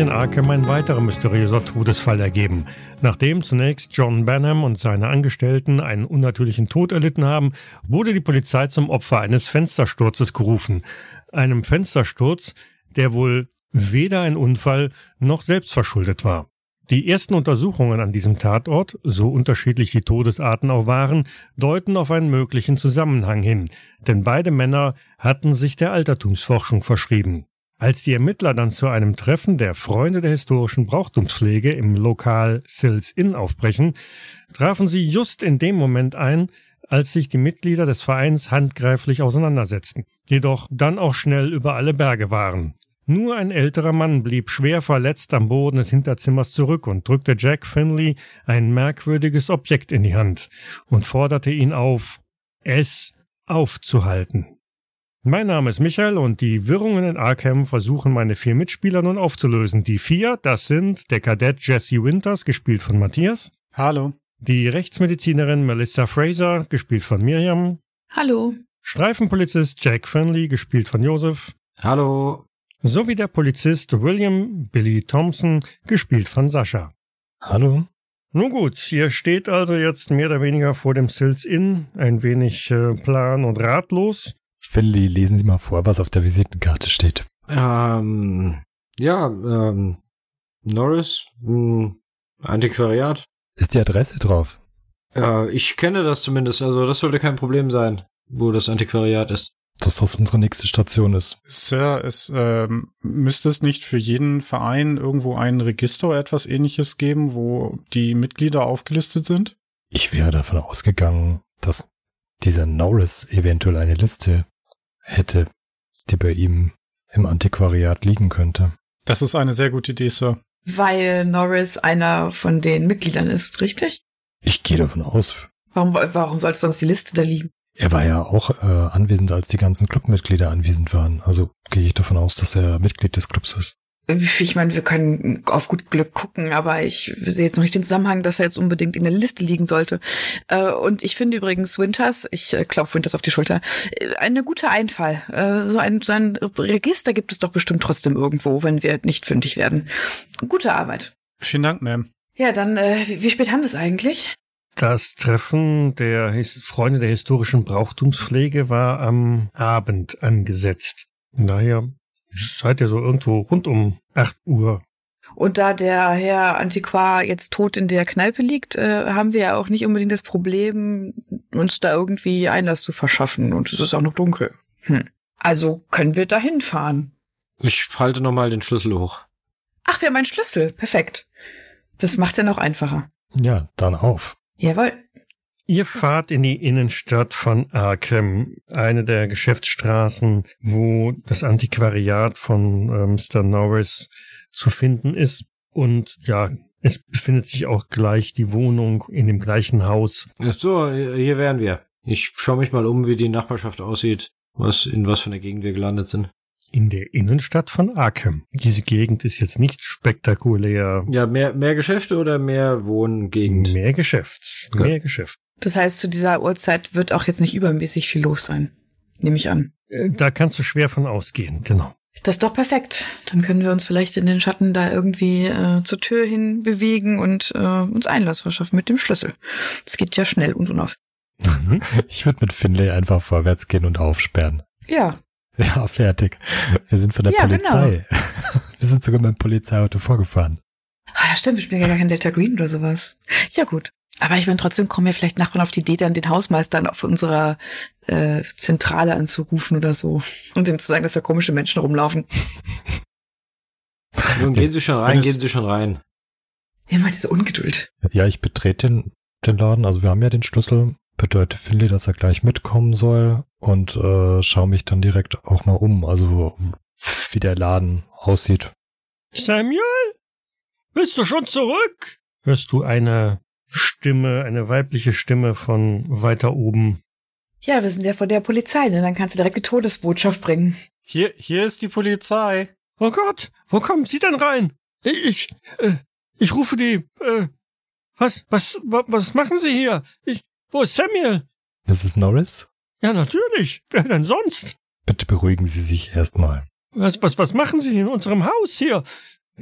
in Arkham ein weiterer mysteriöser Todesfall ergeben. Nachdem zunächst John Benham und seine Angestellten einen unnatürlichen Tod erlitten haben, wurde die Polizei zum Opfer eines Fenstersturzes gerufen. Einem Fenstersturz, der wohl weder ein Unfall noch selbstverschuldet war. Die ersten Untersuchungen an diesem Tatort, so unterschiedlich die Todesarten auch waren, deuten auf einen möglichen Zusammenhang hin, denn beide Männer hatten sich der Altertumsforschung verschrieben. Als die Ermittler dann zu einem Treffen der Freunde der historischen Brauchtumspflege im Lokal Sills Inn aufbrechen, trafen sie just in dem Moment ein, als sich die Mitglieder des Vereins handgreiflich auseinandersetzten, jedoch dann auch schnell über alle Berge waren. Nur ein älterer Mann blieb schwer verletzt am Boden des Hinterzimmers zurück und drückte Jack Finley ein merkwürdiges Objekt in die Hand und forderte ihn auf, es aufzuhalten. Mein Name ist Michael und die Wirrungen in Arkham versuchen meine vier Mitspieler nun aufzulösen. Die vier, das sind der Kadett Jesse Winters, gespielt von Matthias. Hallo. Die Rechtsmedizinerin Melissa Fraser, gespielt von Miriam. Hallo. Streifenpolizist Jack Finley, gespielt von Joseph. Hallo. Sowie der Polizist William Billy Thompson, gespielt von Sascha. Hallo. Nun gut, ihr steht also jetzt mehr oder weniger vor dem Sills Inn, ein wenig äh, plan und ratlos. Finley, lesen Sie mal vor, was auf der Visitenkarte steht. Ähm, ja, ähm, Norris, mh, Antiquariat. Ist die Adresse drauf? Ja, ich kenne das zumindest, also das sollte kein Problem sein, wo das Antiquariat ist. Dass das unsere nächste Station ist. Sir, es ähm, müsste es nicht für jeden Verein irgendwo ein Register oder etwas ähnliches geben, wo die Mitglieder aufgelistet sind? Ich wäre davon ausgegangen, dass dieser Norris eventuell eine Liste hätte, die bei ihm im Antiquariat liegen könnte. Das ist eine sehr gute Idee, Sir. Weil Norris einer von den Mitgliedern ist, richtig? Ich gehe davon aus. Warum, warum sollte sonst die Liste da liegen? Er war ja auch äh, anwesend, als die ganzen Clubmitglieder anwesend waren. Also gehe ich davon aus, dass er Mitglied des Clubs ist. Ich meine, wir können auf gut Glück gucken, aber ich sehe jetzt noch nicht den Zusammenhang, dass er jetzt unbedingt in der Liste liegen sollte. Äh, und ich finde übrigens Winters, ich äh, klopfe Winters auf die Schulter, äh, eine gute Einfall. So ein, so ein Register gibt es doch bestimmt trotzdem irgendwo, wenn wir nicht fündig werden. Gute Arbeit. Vielen Dank, Ma'am. Ja, dann, wie spät haben wir es eigentlich? Das Treffen der His Freunde der historischen Brauchtumspflege war am Abend angesetzt. Daher seid ihr so irgendwo rund um 8 Uhr. Und da der Herr Antiquar jetzt tot in der Kneipe liegt, äh, haben wir ja auch nicht unbedingt das Problem, uns da irgendwie Einlass zu verschaffen. Und es ist auch noch dunkel. Hm. Also können wir da hinfahren. Ich halte nochmal den Schlüssel hoch. Ach, wir haben einen Schlüssel. Perfekt. Das macht's ja noch einfacher. Ja, dann auf. Jawohl. Ihr fahrt in die Innenstadt von Arkham, eine der Geschäftsstraßen, wo das Antiquariat von äh, Mr. Norris zu finden ist. Und ja, es befindet sich auch gleich die Wohnung in dem gleichen Haus. Ach so, hier wären wir. Ich schaue mich mal um, wie die Nachbarschaft aussieht, was in was für einer Gegend wir gelandet sind. In der Innenstadt von Arkham. Diese Gegend ist jetzt nicht spektakulär. Ja, mehr, mehr Geschäfte oder mehr Wohngegend? Mehr Geschäft. Ja. Mehr Geschäft. Das heißt, zu dieser Uhrzeit wird auch jetzt nicht übermäßig viel los sein. Nehme ich an. Äh, Da kannst du schwer von ausgehen, genau. Das ist doch perfekt. Dann können wir uns vielleicht in den Schatten da irgendwie äh, zur Tür hin bewegen und äh, uns Einlass verschaffen mit dem Schlüssel. Das geht ja schnell und unauf. Ich würde mit Finlay einfach vorwärts gehen und aufsperren. Ja, Ja, fertig. Wir sind von der Ja, Polizei. Wir sind sogar mit dem Polizeiauto vorgefahren. Ah, stimmt, wir spielen ja gar kein Delta Green oder sowas. Ja, gut. Aber ich meine, trotzdem kommen ja vielleicht Nachbarn auf die Idee, dann den Hausmeister auf unserer äh, Zentrale anzurufen oder so. Und ihm zu sagen, dass da komische Menschen rumlaufen. Nun gehen Sie schon rein, es- gehen Sie schon rein. Immer diese Ungeduld. Ja, ich betrete den, den Laden. Also wir haben ja den Schlüssel. Bedeutet Finlay, dass er gleich mitkommen soll und äh, schaue mich dann direkt auch mal um. Also wie der Laden aussieht. Samuel? Bist du schon zurück? Hörst du eine Stimme, eine weibliche Stimme von weiter oben. Ja, wir sind ja von der Polizei, ne? Dann kannst du direkt die Todesbotschaft bringen. Hier, hier ist die Polizei. Oh Gott, wo kommen Sie denn rein? Ich, äh, ich rufe die, äh, was, was, wa- was machen Sie hier? Ich, wo ist Samuel? Mrs. Norris, Ja, natürlich. Wer denn sonst? bitte beruhigen Sie sich erstmal. Was, was, was machen Sie in unserem Haus hier?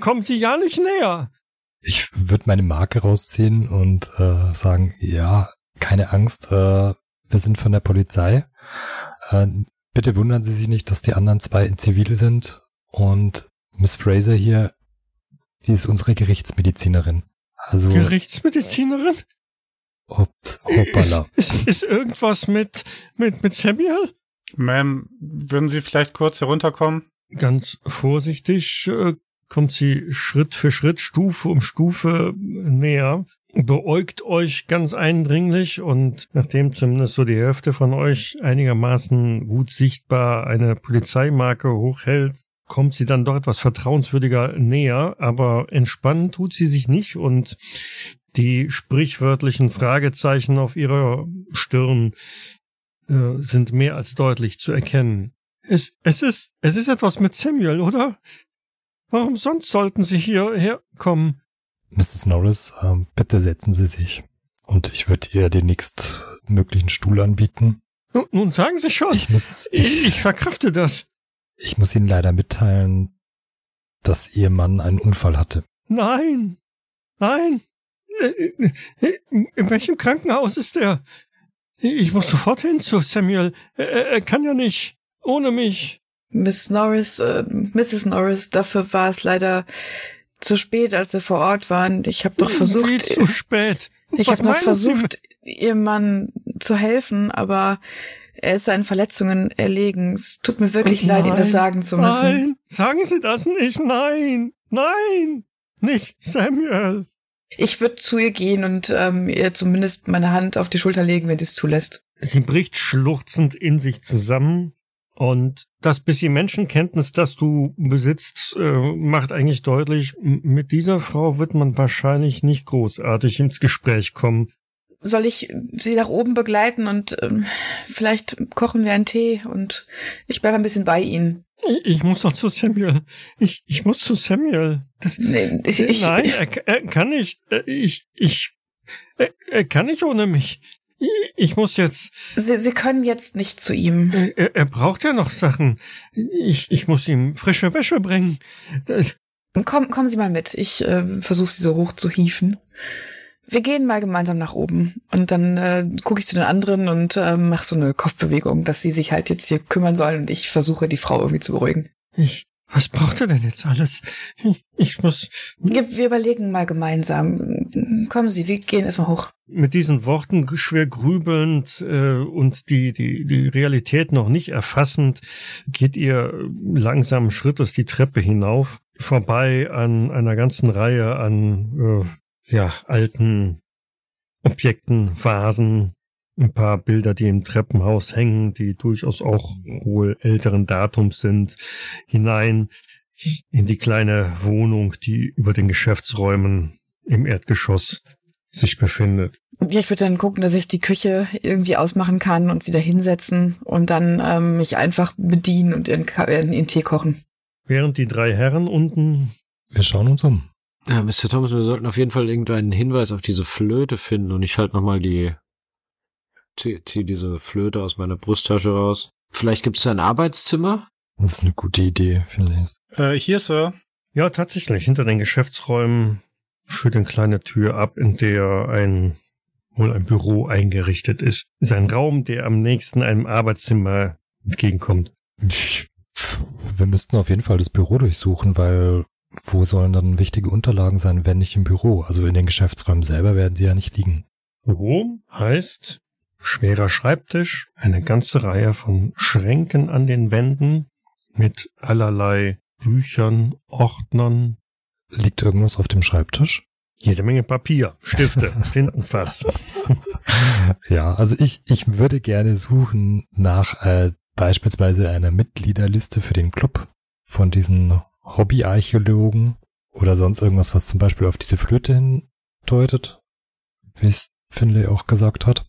Kommen Sie ja nicht näher. Ich würde meine Marke rausziehen und äh, sagen, ja, keine Angst, äh, wir sind von der Polizei. Äh, bitte wundern Sie sich nicht, dass die anderen zwei in Zivil sind. Und Miss Fraser hier, die ist unsere Gerichtsmedizinerin. Also. Gerichtsmedizinerin? Ups, hoppala. Ist, ist, ist irgendwas mit, mit, mit Samuel? Ma'am, würden Sie vielleicht kurz herunterkommen? Ganz vorsichtig äh, kommt sie Schritt für Schritt, Stufe um Stufe näher, beäugt euch ganz eindringlich und nachdem zumindest so die Hälfte von euch einigermaßen gut sichtbar eine Polizeimarke hochhält, kommt sie dann doch etwas vertrauenswürdiger näher, aber entspannen tut sie sich nicht und die sprichwörtlichen Fragezeichen auf ihrer Stirn äh, sind mehr als deutlich zu erkennen. Es, es ist, es ist etwas mit Samuel, oder? Warum sonst sollten Sie hierher kommen? Mrs. Norris, ähm, bitte setzen Sie sich. Und ich würde ihr den nächstmöglichen Stuhl anbieten. Nun, nun sagen Sie schon. Ich muss, ich, ich verkrafte das. Ich muss Ihnen leider mitteilen, dass Ihr Mann einen Unfall hatte. Nein, nein. In welchem Krankenhaus ist er? Ich muss sofort hin zu Samuel. Er, er kann ja nicht ohne mich. Miss Norris, äh, Mrs. Norris, dafür war es leider zu spät, als wir vor Ort waren. Ich habe noch versucht. Wie zu spät. Ich habe noch versucht, ihrem Mann zu helfen, aber er ist seinen Verletzungen erlegen. Es tut mir wirklich nein, leid, Ihnen das sagen zu müssen. Nein, sagen Sie das nicht. Nein, nein, nicht Samuel. Ich würde zu ihr gehen und ähm, ihr zumindest meine Hand auf die Schulter legen, wenn sie es zulässt. Sie bricht schluchzend in sich zusammen und das bisschen Menschenkenntnis, das du besitzt, äh, macht eigentlich deutlich, mit dieser Frau wird man wahrscheinlich nicht großartig ins Gespräch kommen. Soll ich sie nach oben begleiten und ähm, vielleicht kochen wir einen Tee und ich bleibe ein bisschen bei Ihnen. Ich, muss doch zu Samuel. Ich, ich muss zu Samuel. Das, nee, ich, ich, nein, er, er kann nicht. Ich, ich, er, er kann nicht ohne mich. Ich muss jetzt. Sie, Sie können jetzt nicht zu ihm. Er, er braucht ja noch Sachen. Ich, ich muss ihm frische Wäsche bringen. Komm, kommen Sie mal mit. Ich äh, versuche Sie so hoch zu hieven. Wir gehen mal gemeinsam nach oben und dann äh, gucke ich zu den anderen und äh, mache so eine Kopfbewegung, dass sie sich halt jetzt hier kümmern sollen und ich versuche die Frau irgendwie zu beruhigen. Ich, was braucht er denn jetzt alles? Ich, muss. Wir, überlegen mal gemeinsam. Kommen Sie, wir gehen erstmal hoch. Mit diesen Worten schwer grübelnd äh, und die, die, die Realität noch nicht erfassend, geht ihr langsam Schrittes die Treppe hinauf, vorbei an einer ganzen Reihe an äh, ja, alten Objekten, Vasen, ein paar Bilder, die im Treppenhaus hängen, die durchaus auch wohl älteren Datums sind, hinein in die kleine Wohnung, die über den Geschäftsräumen im Erdgeschoss sich befindet. Ja, ich würde dann gucken, dass ich die Küche irgendwie ausmachen kann und sie da hinsetzen und dann ähm, mich einfach bedienen und ihren, ihren, ihren Tee kochen. Während die drei Herren unten. Wir schauen uns um. Ja, Mr. Thomas, wir sollten auf jeden Fall irgendeinen Hinweis auf diese Flöte finden und ich halt nochmal die zieh, zieh diese Flöte aus meiner Brusttasche raus. Vielleicht gibt es ein Arbeitszimmer? Das ist eine gute Idee, finde ich. Äh, hier, Sir. Ja, tatsächlich. Hinter den Geschäftsräumen führt eine kleine Tür ab, in der ein wohl ein Büro eingerichtet ist. Ist ein Raum, der am nächsten einem Arbeitszimmer entgegenkommt. Wir müssten auf jeden Fall das Büro durchsuchen, weil wo sollen dann wichtige Unterlagen sein, wenn nicht im Büro? Also in den Geschäftsräumen selber werden sie ja nicht liegen. Büro heißt schwerer Schreibtisch, eine ganze Reihe von Schränken an den Wänden mit allerlei Büchern, Ordnern. Liegt irgendwas auf dem Schreibtisch? Jede Menge Papier, Stifte, Tintenfass. ja, also ich, ich würde gerne suchen nach äh, beispielsweise einer Mitgliederliste für den Club von diesen Hobbyarchäologen oder sonst irgendwas, was zum Beispiel auf diese Flöte hindeutet, wie es Finlay auch gesagt hat.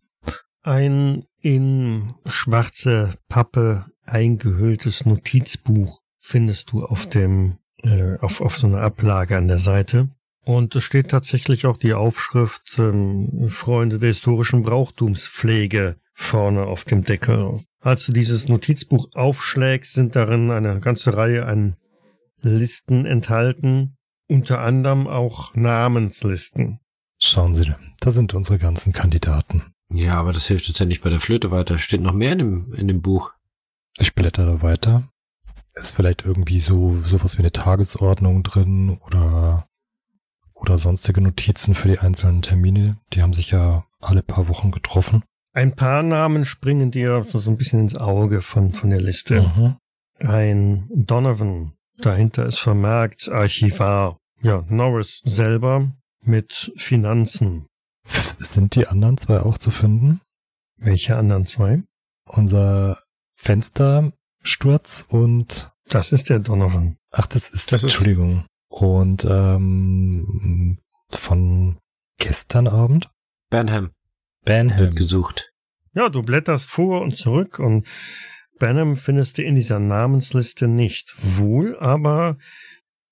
Ein in schwarze Pappe eingehülltes Notizbuch findest du auf dem äh, auf, auf so einer Ablage an der Seite. Und es steht tatsächlich auch die Aufschrift ähm, Freunde der historischen Brauchtumspflege vorne auf dem Deckel. Als du dieses Notizbuch aufschlägst, sind darin eine ganze Reihe an Listen enthalten, unter anderem auch Namenslisten. Schauen Sie, da sind unsere ganzen Kandidaten. Ja, aber das hilft uns ja nicht bei der Flöte weiter. Steht noch mehr in dem, in dem Buch. Ich blätter da weiter. Ist vielleicht irgendwie so sowas wie eine Tagesordnung drin oder oder sonstige Notizen für die einzelnen Termine. Die haben sich ja alle paar Wochen getroffen. Ein paar Namen springen dir so, so ein bisschen ins Auge von, von der Liste. Mhm. Ein Donovan. Dahinter ist vermerkt Archivar. Ja, Norris selber mit Finanzen. Sind die anderen zwei auch zu finden? Welche anderen zwei? Unser Fenstersturz und Das ist der Donovan. ach, das ist Das ist- Entschuldigung. Und ähm, von gestern Abend? Banham Banham. wird gesucht. Ja, du blätterst vor und zurück und Benham findest du in dieser Namensliste nicht. Wohl aber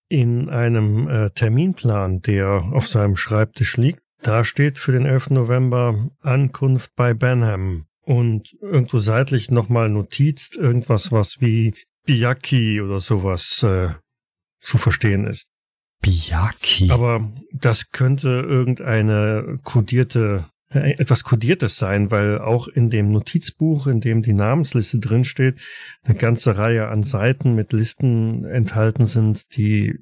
in einem äh, Terminplan, der auf seinem Schreibtisch liegt. Da steht für den 11. November Ankunft bei Benham. Und irgendwo seitlich nochmal notizt irgendwas, was wie Biyaki oder sowas äh, zu verstehen ist. Biyaki. Aber das könnte irgendeine kodierte, äh, etwas kodiertes sein, weil auch in dem Notizbuch, in dem die Namensliste drinsteht, eine ganze Reihe an Seiten mit Listen enthalten sind, die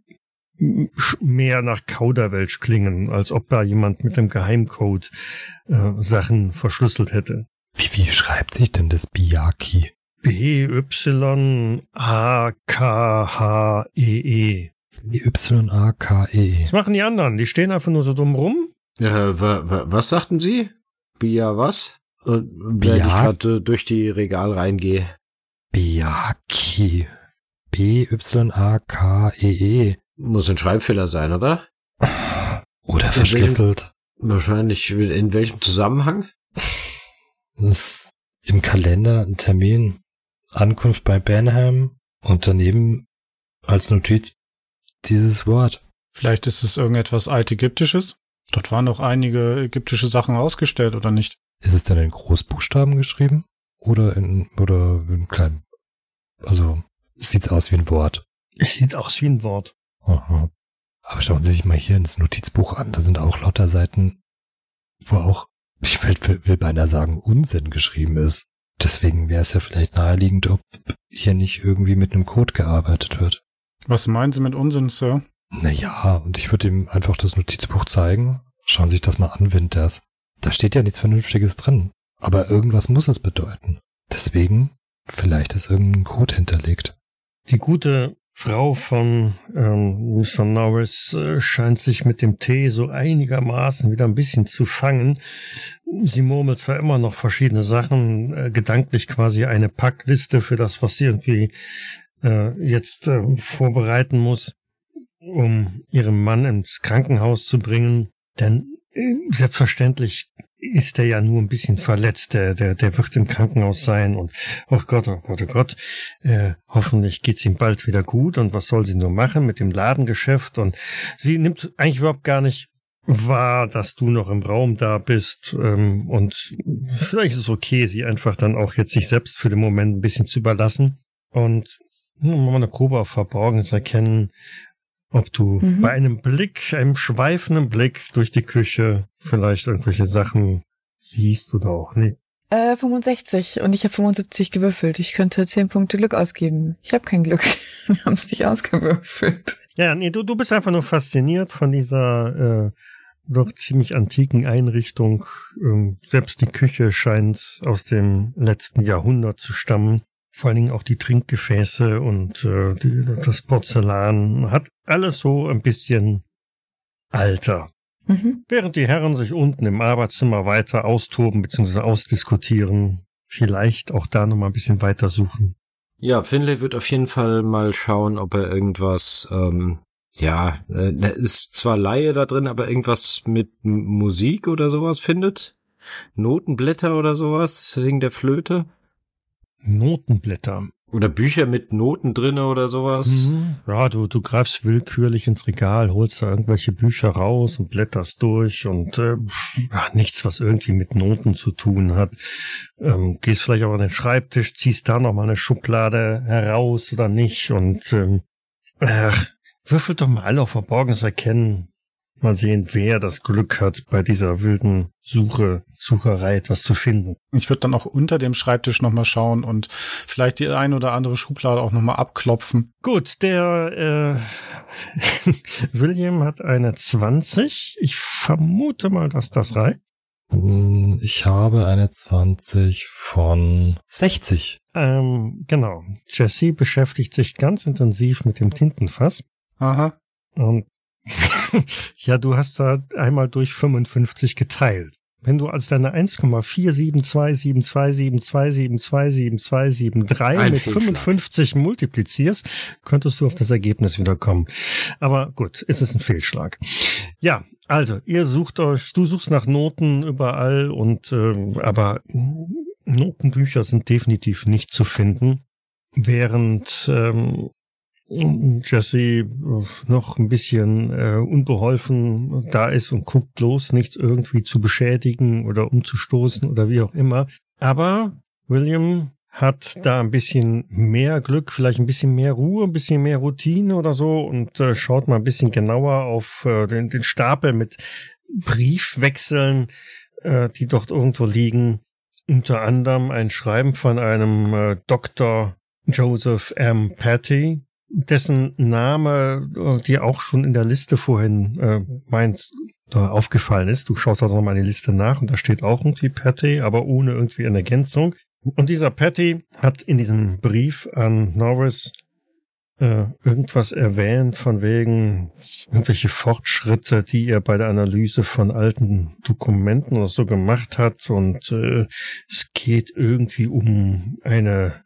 mehr nach Kauderwelsch klingen, als ob da jemand mit dem Geheimcode äh, Sachen verschlüsselt hätte. wie, wie schreibt sich denn das Biyaki? B-Y-A-K-H-E-E. B-Y-A-K-E. Was machen die anderen? Die stehen einfach nur so dumm rum. Ja, wa, wa, was sagten Sie? Bia was? Äh, Bia? ich gerade äh, durch die Regal reingehe. Biyaki. B-Y-A-K-E-E. Muss ein Schreibfehler sein, oder? Oder welchem- verschlüsselt. Wahrscheinlich. In welchem Zusammenhang? Im Kalender ein Termin. Ankunft bei Benham und daneben als Notiz dieses Wort. Vielleicht ist es irgendetwas Altägyptisches. Dort waren doch einige ägyptische Sachen ausgestellt, oder nicht? Ist es denn in Großbuchstaben geschrieben? Oder in, oder in kleinen? Also, sieht's aus wie ein Wort. Es sieht aus wie ein Wort. Aha. Aber schauen Sie sich mal hier ins Notizbuch an. Da sind auch lauter Seiten, wo auch, ich will, will, will beinahe sagen, Unsinn geschrieben ist. Deswegen wäre es ja vielleicht naheliegend, ob hier nicht irgendwie mit einem Code gearbeitet wird. Was meinen Sie mit Unsinn, Sir? Naja, und ich würde ihm einfach das Notizbuch zeigen. Schauen Sie sich das mal an, Winters. Da steht ja nichts Vernünftiges drin. Aber irgendwas muss es bedeuten. Deswegen, vielleicht ist irgendein Code hinterlegt. Die gute Frau von ähm, Mr. Norris äh, scheint sich mit dem Tee so einigermaßen wieder ein bisschen zu fangen. Sie murmelt zwar immer noch verschiedene Sachen, äh, gedanklich quasi eine Packliste für das, was sie irgendwie äh, jetzt äh, vorbereiten muss, um ihren Mann ins Krankenhaus zu bringen. Denn äh, selbstverständlich ist er ja nur ein bisschen verletzt. Der, der, der wird im Krankenhaus sein und oh Gott, oh Gott, oh Gott. Äh, hoffentlich geht's ihm bald wieder gut und was soll sie nur machen mit dem Ladengeschäft und sie nimmt eigentlich überhaupt gar nicht wahr, dass du noch im Raum da bist ähm, und vielleicht ist es okay, sie einfach dann auch jetzt sich selbst für den Moment ein bisschen zu überlassen und hm, mal eine Probe auf Verborgenes erkennen, ob du Mhm. bei einem Blick, einem schweifenden Blick durch die Küche vielleicht irgendwelche Sachen siehst oder auch nicht. Äh, 65 und ich habe 75 gewürfelt. Ich könnte 10 Punkte Glück ausgeben. Ich habe kein Glück. Wir haben es nicht ausgewürfelt. Ja, nee, du, du bist einfach nur fasziniert von dieser äh, doch ziemlich antiken Einrichtung. Ähm, selbst die Küche scheint aus dem letzten Jahrhundert zu stammen. Vor allen Dingen auch die Trinkgefäße und äh, die, das Porzellan hat alles so ein bisschen alter. Mhm. Während die Herren sich unten im Arbeitszimmer weiter austoben bzw. ausdiskutieren, vielleicht auch da nochmal ein bisschen weiter suchen. Ja, Finlay wird auf jeden Fall mal schauen, ob er irgendwas, ähm, ja, äh, er ist zwar Laie da drin, aber irgendwas mit Musik oder sowas findet. Notenblätter oder sowas wegen der Flöte. Notenblätter. Oder Bücher mit Noten drinne oder sowas. Mhm. Ja, du, du greifst willkürlich ins Regal, holst da irgendwelche Bücher raus und blätterst durch und äh, ja, nichts, was irgendwie mit Noten zu tun hat. Ähm, gehst vielleicht auch an den Schreibtisch, ziehst da nochmal eine Schublade heraus oder nicht und ähm, ach, würfel doch mal alle auf Verborgenes erkennen. Mal sehen, wer das Glück hat, bei dieser wilden Suche, Sucherei etwas zu finden. Ich würde dann auch unter dem Schreibtisch nochmal schauen und vielleicht die ein oder andere Schublade auch nochmal abklopfen. Gut, der äh, William hat eine 20. Ich vermute mal, dass das reicht. Hm, Ich habe eine 20 von 60. Ähm, genau. Jesse beschäftigt sich ganz intensiv mit dem Tintenfass. Aha. Und ja, du hast da einmal durch 55 geteilt. Wenn du als deine 1,4727272727273 Ein mit Fehlschlag. 55 multiplizierst, könntest du auf das Ergebnis wieder kommen. Aber gut, es ist ein Fehlschlag. Ja, also ihr sucht euch, du suchst nach Noten überall und äh, aber Notenbücher sind definitiv nicht zu finden, während ähm, Jesse äh, noch ein bisschen äh, unbeholfen da ist und guckt bloß, nichts irgendwie zu beschädigen oder umzustoßen oder wie auch immer. Aber William hat da ein bisschen mehr Glück, vielleicht ein bisschen mehr Ruhe, ein bisschen mehr Routine oder so und äh, schaut mal ein bisschen genauer auf äh, den, den Stapel mit Briefwechseln, äh, die dort irgendwo liegen. Unter anderem ein Schreiben von einem äh, Dr. Joseph M. Patty, dessen Name äh, dir auch schon in der Liste vorhin äh, meins äh, aufgefallen ist. Du schaust also nochmal die Liste nach und da steht auch irgendwie Patty, aber ohne irgendwie eine Ergänzung. Und dieser Patty hat in diesem Brief an Norris äh, irgendwas erwähnt von wegen irgendwelche Fortschritte, die er bei der Analyse von alten Dokumenten oder so gemacht hat. Und äh, es geht irgendwie um eine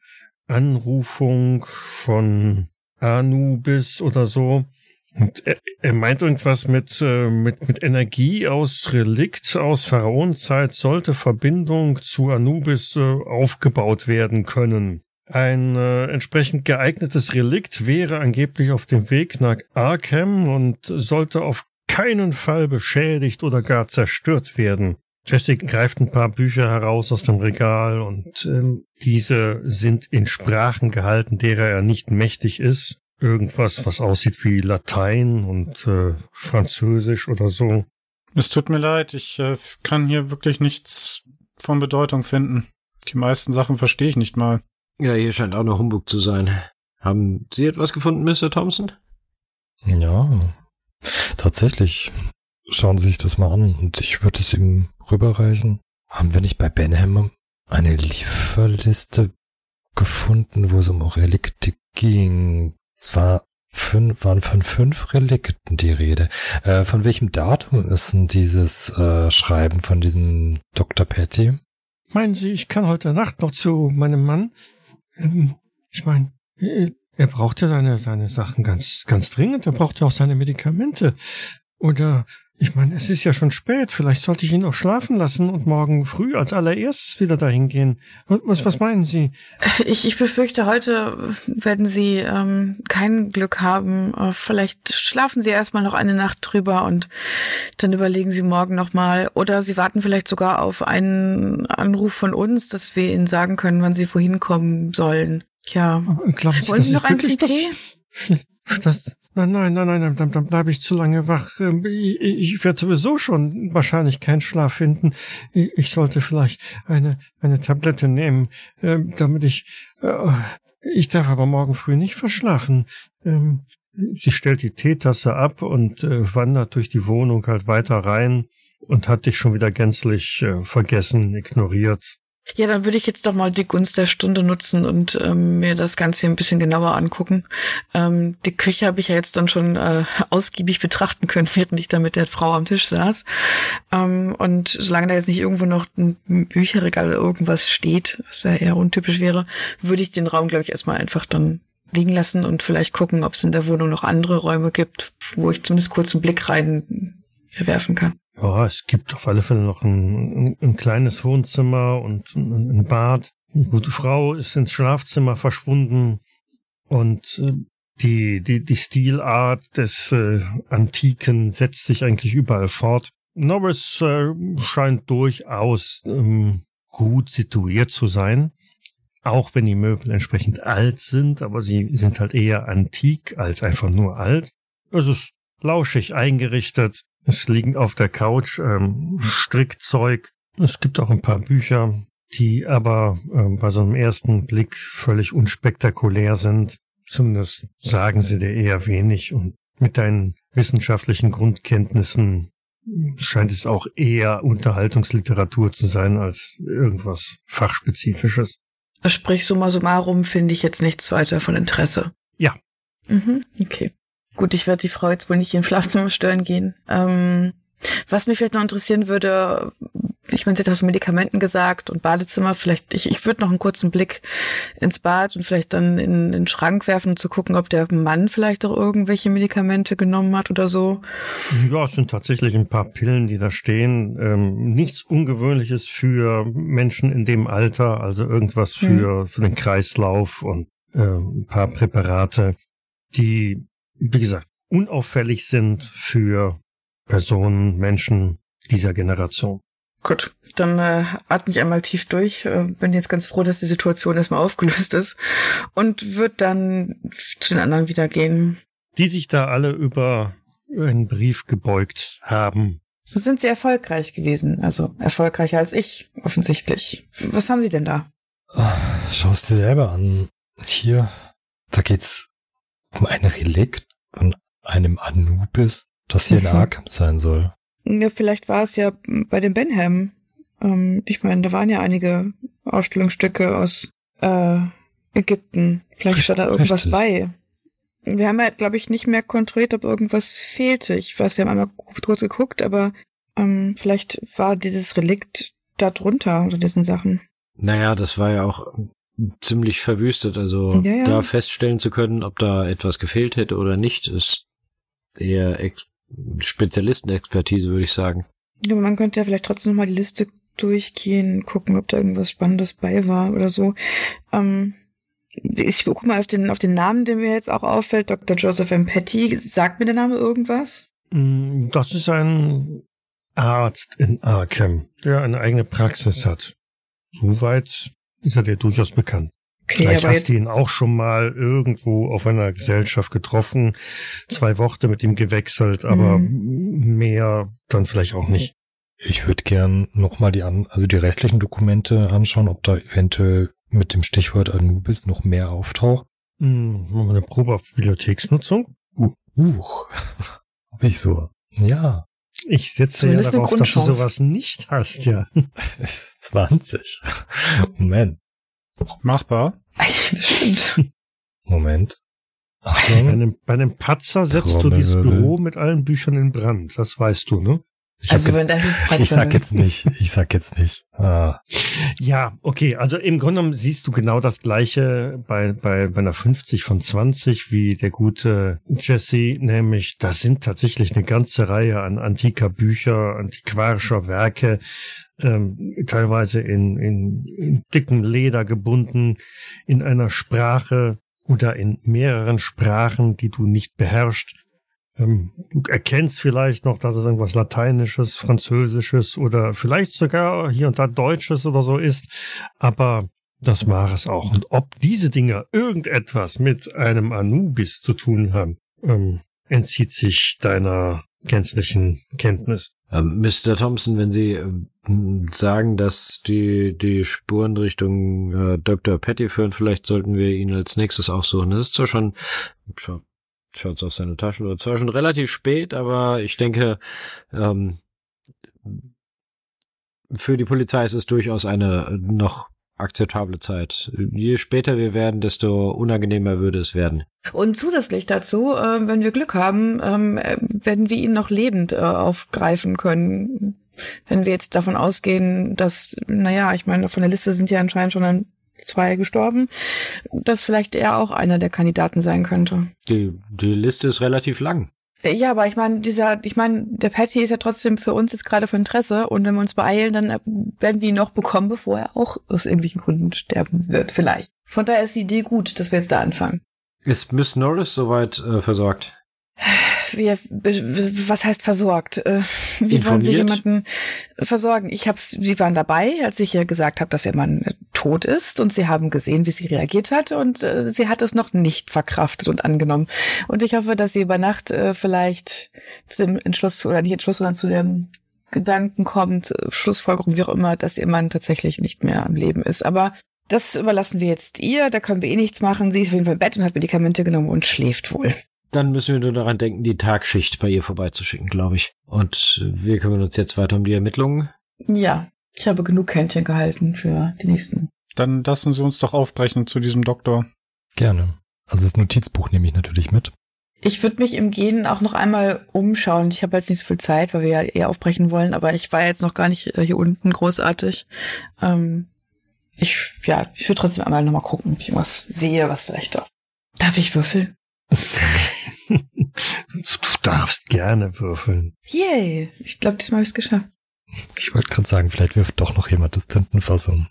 Anrufung von Anubis oder so. Und er, er meint irgendwas mit, äh, mit, mit Energie aus Relikt aus Pharaonenzeit sollte Verbindung zu Anubis äh, aufgebaut werden können. Ein äh, entsprechend geeignetes Relikt wäre angeblich auf dem Weg nach Arkham und sollte auf keinen Fall beschädigt oder gar zerstört werden. Jesse greift ein paar Bücher heraus aus dem Regal und ähm, diese sind in Sprachen gehalten, derer er nicht mächtig ist. Irgendwas, was aussieht wie Latein und äh, Französisch oder so. Es tut mir leid, ich äh, kann hier wirklich nichts von Bedeutung finden. Die meisten Sachen verstehe ich nicht mal. Ja, hier scheint auch noch Humbug zu sein. Haben Sie etwas gefunden, Mr. Thompson? Ja, tatsächlich. Schauen Sie sich das mal an und ich würde es ihm rüberreichen. Haben wir nicht bei Benham eine Lieferliste gefunden, wo es um Relikte ging? Es war fünf, waren von fünf Relikten die Rede. Äh, von welchem Datum ist denn dieses äh, Schreiben von diesem Dr. Patty? Meinen Sie, ich kann heute Nacht noch zu meinem Mann? Ähm, ich meine, äh, er braucht ja seine, seine Sachen ganz, ganz dringend. Er braucht ja auch seine Medikamente. Oder, ich meine, es ist ja schon spät. Vielleicht sollte ich ihn auch schlafen lassen und morgen früh als allererstes wieder dahin gehen. Was, was meinen Sie? Ich, ich befürchte, heute werden Sie ähm, kein Glück haben. Äh, Vielleicht schlafen Sie erstmal noch eine Nacht drüber und dann überlegen Sie morgen nochmal. Oder Sie warten vielleicht sogar auf einen Anruf von uns, dass wir Ihnen sagen können, wann Sie wohin kommen sollen. Ja. Glauben Sie, Wollen Sie noch ich ein bisschen wirklich Tee? Das, nein, nein, nein, nein, dann, dann bleibe ich zu lange wach. Ähm, Ich, ich werde sowieso schon wahrscheinlich keinen Schlaf finden. Ich, ich sollte vielleicht eine, eine Tablette nehmen, ähm, damit ich, äh, ich darf aber morgen früh nicht verschlafen. Ähm, Sie stellt die Teetasse ab und äh, wandert durch die Wohnung halt weiter rein und hat dich schon wieder gänzlich äh, vergessen, ignoriert. Ja, dann würde ich jetzt doch mal die Gunst der Stunde nutzen und ähm, mir das Ganze ein bisschen genauer angucken. Ähm, die Küche habe ich ja jetzt dann schon äh, ausgiebig betrachten können, während ich da mit der Frau am Tisch saß. Ähm, und solange da jetzt nicht irgendwo noch ein Bücherregal oder irgendwas steht, was ja eher untypisch wäre, würde ich den Raum, glaube ich, erstmal einfach dann liegen lassen und vielleicht gucken, ob es in der Wohnung noch andere Räume gibt, wo ich zumindest kurz einen Blick rein werfen kann. Ja, es gibt auf alle Fälle noch ein, ein, ein kleines Wohnzimmer und ein, ein Bad. Die gute Frau ist ins Schlafzimmer verschwunden und äh, die, die, die Stilart des äh, Antiken setzt sich eigentlich überall fort. Norris äh, scheint durchaus ähm, gut situiert zu sein, auch wenn die Möbel entsprechend alt sind, aber sie sind halt eher antik als einfach nur alt. Es ist lauschig eingerichtet. Es liegen auf der Couch ähm, Strickzeug. Es gibt auch ein paar Bücher, die aber ähm, bei so einem ersten Blick völlig unspektakulär sind. Zumindest sagen sie dir eher wenig und mit deinen wissenschaftlichen Grundkenntnissen scheint es auch eher Unterhaltungsliteratur zu sein als irgendwas fachspezifisches. Sprich, summa summarum finde ich jetzt nichts weiter von Interesse. Ja. Mhm, okay. Gut, ich werde die Frau jetzt wohl nicht im Schlafzimmer stören gehen. Ähm, was mich vielleicht noch interessieren würde, ich meine, sie hat das Medikamenten gesagt und Badezimmer. Vielleicht, ich, ich würde noch einen kurzen Blick ins Bad und vielleicht dann in, in den Schrank werfen, um zu gucken, ob der Mann vielleicht auch irgendwelche Medikamente genommen hat oder so. Ja, es sind tatsächlich ein paar Pillen, die da stehen. Ähm, nichts Ungewöhnliches für Menschen in dem Alter, also irgendwas für, hm. für den Kreislauf und äh, ein paar Präparate, die, wie gesagt, unauffällig sind für Personen, Menschen dieser Generation. Gut, dann äh, atme ich einmal tief durch. Äh, bin jetzt ganz froh, dass die Situation erstmal aufgelöst ist und würde dann zu den anderen wieder gehen. Die sich da alle über einen Brief gebeugt haben. Sind sie erfolgreich gewesen? Also erfolgreicher als ich, offensichtlich. Was haben sie denn da? Schau es dir selber an. Hier, da geht's um ein Relikt von einem Anubis, das hier in mhm. Arkham sein soll. Ja, vielleicht war es ja bei dem Benham. Ähm, ich meine, da waren ja einige Ausstellungsstücke aus äh, Ägypten. Vielleicht richtig, war da irgendwas richtig. bei. Wir haben ja, glaube ich, nicht mehr kontrolliert, ob irgendwas fehlte. Ich weiß, wir haben einmal kurz geguckt, aber ähm, vielleicht war dieses Relikt da drunter unter diesen Sachen. Naja, das war ja auch ziemlich verwüstet. Also ja, ja. da feststellen zu können, ob da etwas gefehlt hätte oder nicht, ist eher ex Spezialistenexpertise, würde ich sagen. Ja, man könnte ja vielleicht trotzdem nochmal die Liste durchgehen, gucken, ob da irgendwas Spannendes bei war oder so. Ähm, ich gucke mal auf den, auf den Namen, der mir jetzt auch auffällt, Dr. Joseph M. Petty. Sagt mir der Name irgendwas? Mm, das ist ein Arzt in Arkham, der eine eigene Praxis hat. Soweit ist er dir durchaus bekannt. Okay, Vielleicht hast du ihn auch schon mal irgendwo auf einer Gesellschaft getroffen, zwei Worte mit ihm gewechselt, aber mhm. mehr dann vielleicht auch nicht. Ich würde gern nochmal die, an, also die restlichen Dokumente anschauen, ob da eventuell mit dem Stichwort Anubis noch mehr auftaucht. Hm, machen wir eine Probe auf Bibliotheksnutzung. Uh, uh. Hab ich so. Ja. Ich setze Zumindest ja darauf, dass du sowas nicht hast, ja. 20. Moment. Machbar. das stimmt. Moment. Achtung. Bei einem, bei einem Patzer setzt du dieses Büro mit allen Büchern in Brand. Das weißt du, ne? Ich also wenn das ist. Ich sag jetzt nicht. Ich sag jetzt nicht. Ah. Ja, okay. Also im Grunde genommen siehst du genau das Gleiche bei, bei, bei einer 50 von 20 wie der gute Jesse, nämlich da sind tatsächlich eine ganze Reihe an antiker Bücher, antiquarischer Werke, ähm, teilweise in, in, in dicken Leder gebunden, in einer Sprache oder in mehreren Sprachen, die du nicht beherrschst. Ähm, du erkennst vielleicht noch, dass es irgendwas Lateinisches, Französisches oder vielleicht sogar hier und da Deutsches oder so ist, aber das war es auch. Und ob diese Dinger irgendetwas mit einem Anubis zu tun haben, ähm, entzieht sich deiner gänzlichen Kenntnis. Ähm, Mr. Thompson, wenn Sie äh, sagen, dass die, die Spuren Richtung äh, Dr. Führen, vielleicht sollten wir ihn als nächstes aufsuchen. Das ist zwar schon, schaut, schaut's auf seine Taschen, oder zwar schon relativ spät, aber ich denke, ähm, für die Polizei ist es durchaus eine noch akzeptable Zeit. Je später wir werden, desto unangenehmer würde es werden. Und zusätzlich dazu, äh, wenn wir Glück haben, ähm, äh, werden wir ihn noch lebend äh, aufgreifen können. Wenn wir jetzt davon ausgehen, dass, naja, ich meine, von der Liste sind ja anscheinend schon ein zwei gestorben, dass vielleicht er auch einer der Kandidaten sein könnte. Die, die Liste ist relativ lang. Ja, aber ich meine, dieser, ich meine, der Patty ist ja trotzdem für uns jetzt gerade von Interesse und wenn wir uns beeilen, dann äh, werden wir ihn noch bekommen, bevor er auch aus irgendwelchen Gründen sterben wird, vielleicht. Von daher ist die Idee gut, dass wir jetzt da anfangen. Ist Miss Norris soweit äh, versorgt? wir, was heißt versorgt? Äh, wie Informiert? wollen Sie jemanden versorgen? Ich hab's, Sie waren dabei, als ich ihr gesagt habe, dass ihr Mann äh, tot ist und Sie haben gesehen, wie sie reagiert hat und äh, sie hat es noch nicht verkraftet und angenommen. Und ich hoffe, dass sie über Nacht äh, vielleicht zu dem Entschluss oder nicht Entschluss, sondern zu dem Gedanken kommt, äh, Schlussfolgerung, wie auch immer, dass ihr Mann tatsächlich nicht mehr am Leben ist. Aber das überlassen wir jetzt ihr, da können wir eh nichts machen. Sie ist auf jeden Fall im Bett und hat Medikamente genommen und schläft wohl. Dann müssen wir nur daran denken, die Tagschicht bei ihr vorbeizuschicken, glaube ich. Und wir kümmern uns jetzt weiter um die Ermittlungen. Ja, ich habe genug Händchen gehalten für die nächsten. Dann lassen Sie uns doch aufbrechen zu diesem Doktor. Gerne. Also das Notizbuch nehme ich natürlich mit. Ich würde mich im Gehen auch noch einmal umschauen. Ich habe jetzt nicht so viel Zeit, weil wir ja eher aufbrechen wollen, aber ich war jetzt noch gar nicht äh, hier unten großartig. Ähm, ich, ja, ich würde trotzdem einmal nochmal gucken, ob ich irgendwas sehe, was vielleicht da. Darf ich würfeln? du darfst gerne würfeln. Yay! Ich glaube, diesmal habe ich es geschafft. Ich wollte gerade sagen, vielleicht wirft doch noch jemand das Tintenfass um.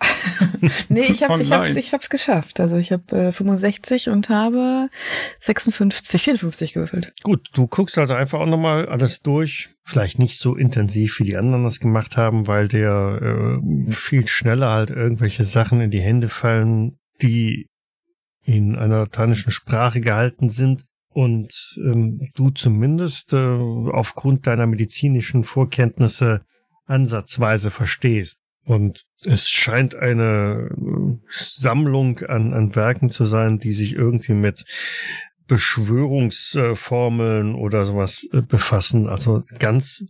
nee, ich habe oh ich hab's, ich hab's geschafft. Also ich habe äh, 65 und habe 56, 54 gewürfelt. Gut, du guckst also einfach auch nochmal alles durch. Vielleicht nicht so intensiv, wie die anderen das gemacht haben, weil der äh, viel schneller halt irgendwelche Sachen in die Hände fallen, die in einer lateinischen Sprache gehalten sind und ähm, du zumindest äh, aufgrund deiner medizinischen Vorkenntnisse ansatzweise verstehst. Und es scheint eine äh, Sammlung an, an Werken zu sein, die sich irgendwie mit Beschwörungsformeln oder sowas äh, befassen. Also ganz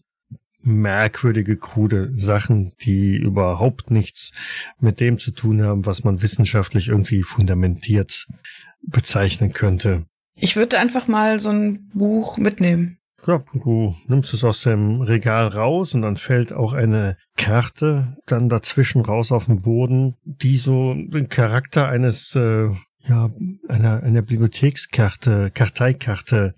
merkwürdige, krude Sachen, die überhaupt nichts mit dem zu tun haben, was man wissenschaftlich irgendwie fundamentiert bezeichnen könnte. Ich würde einfach mal so ein Buch mitnehmen. Ja, du nimmst es aus dem Regal raus und dann fällt auch eine Karte dann dazwischen raus auf den Boden, die so den Charakter eines, äh, ja, einer, einer Bibliothekskarte, Karteikarte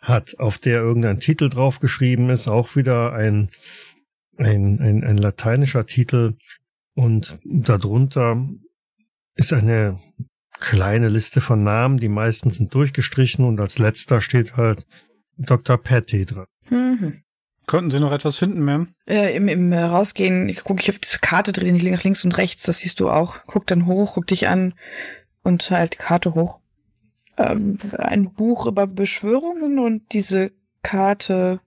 hat, auf der irgendein Titel draufgeschrieben ist, auch wieder ein, ein, ein, ein lateinischer Titel und darunter ist eine kleine Liste von Namen, die meisten sind durchgestrichen und als letzter steht halt Dr. Patty dran. Mhm. Konnten Sie noch etwas finden, Ma'am? Äh, Im, im äh, Rausgehen ich gucke ich auf diese Karte, drehe ich nach links und rechts, das siehst du auch. Guck dann hoch, guck dich an und halt die Karte hoch ähm, ein Buch über Beschwörungen und diese Karte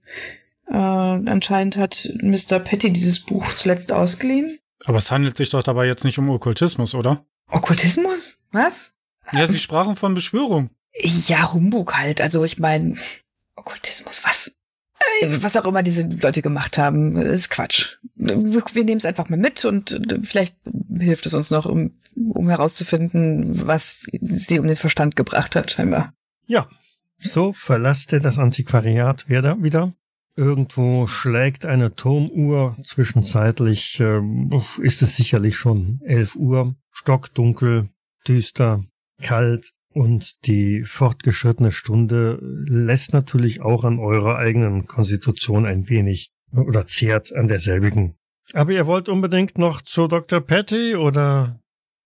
äh, anscheinend hat Mr. Petty dieses Buch zuletzt ausgeliehen. Aber es handelt sich doch dabei jetzt nicht um Okkultismus, oder? Okkultismus? Was? Ja, Sie sprachen von Beschwörung. Ja, Humbug halt. Also ich meine, Okkultismus, was? was auch immer diese Leute gemacht haben, ist Quatsch. Wir, wir nehmen es einfach mal mit und vielleicht hilft es uns noch, um, um herauszufinden, was sie um den Verstand gebracht hat, scheinbar. Ja, so verlasst ihr das Antiquariat wieder. Irgendwo schlägt eine Turmuhr. Zwischenzeitlich äh, ist es sicherlich schon elf Uhr. Stockdunkel, düster, kalt. Und die fortgeschrittene Stunde lässt natürlich auch an eurer eigenen Konstitution ein wenig oder zehrt an derselbigen. Aber ihr wollt unbedingt noch zu Dr. Patty oder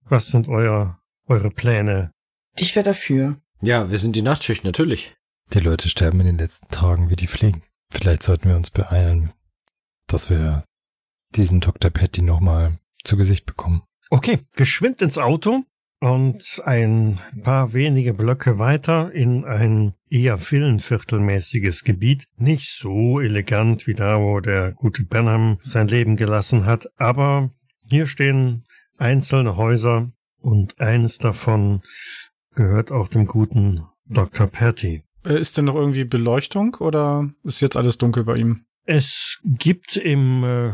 was sind euer, eure Pläne? Ich wäre dafür. Ja, wir sind die Nachtschicht, natürlich. Die Leute sterben in den letzten Tagen wie die Fliegen. Vielleicht sollten wir uns beeilen, dass wir diesen Dr. Patty nochmal zu Gesicht bekommen. Okay, geschwind ins Auto und ein paar wenige Blöcke weiter in ein eher villenviertelmäßiges Gebiet. Nicht so elegant wie da, wo der gute Benham sein Leben gelassen hat, aber hier stehen einzelne Häuser und eines davon gehört auch dem guten Dr. Patty. Äh, ist denn noch irgendwie Beleuchtung oder ist jetzt alles dunkel bei ihm? Es gibt im äh,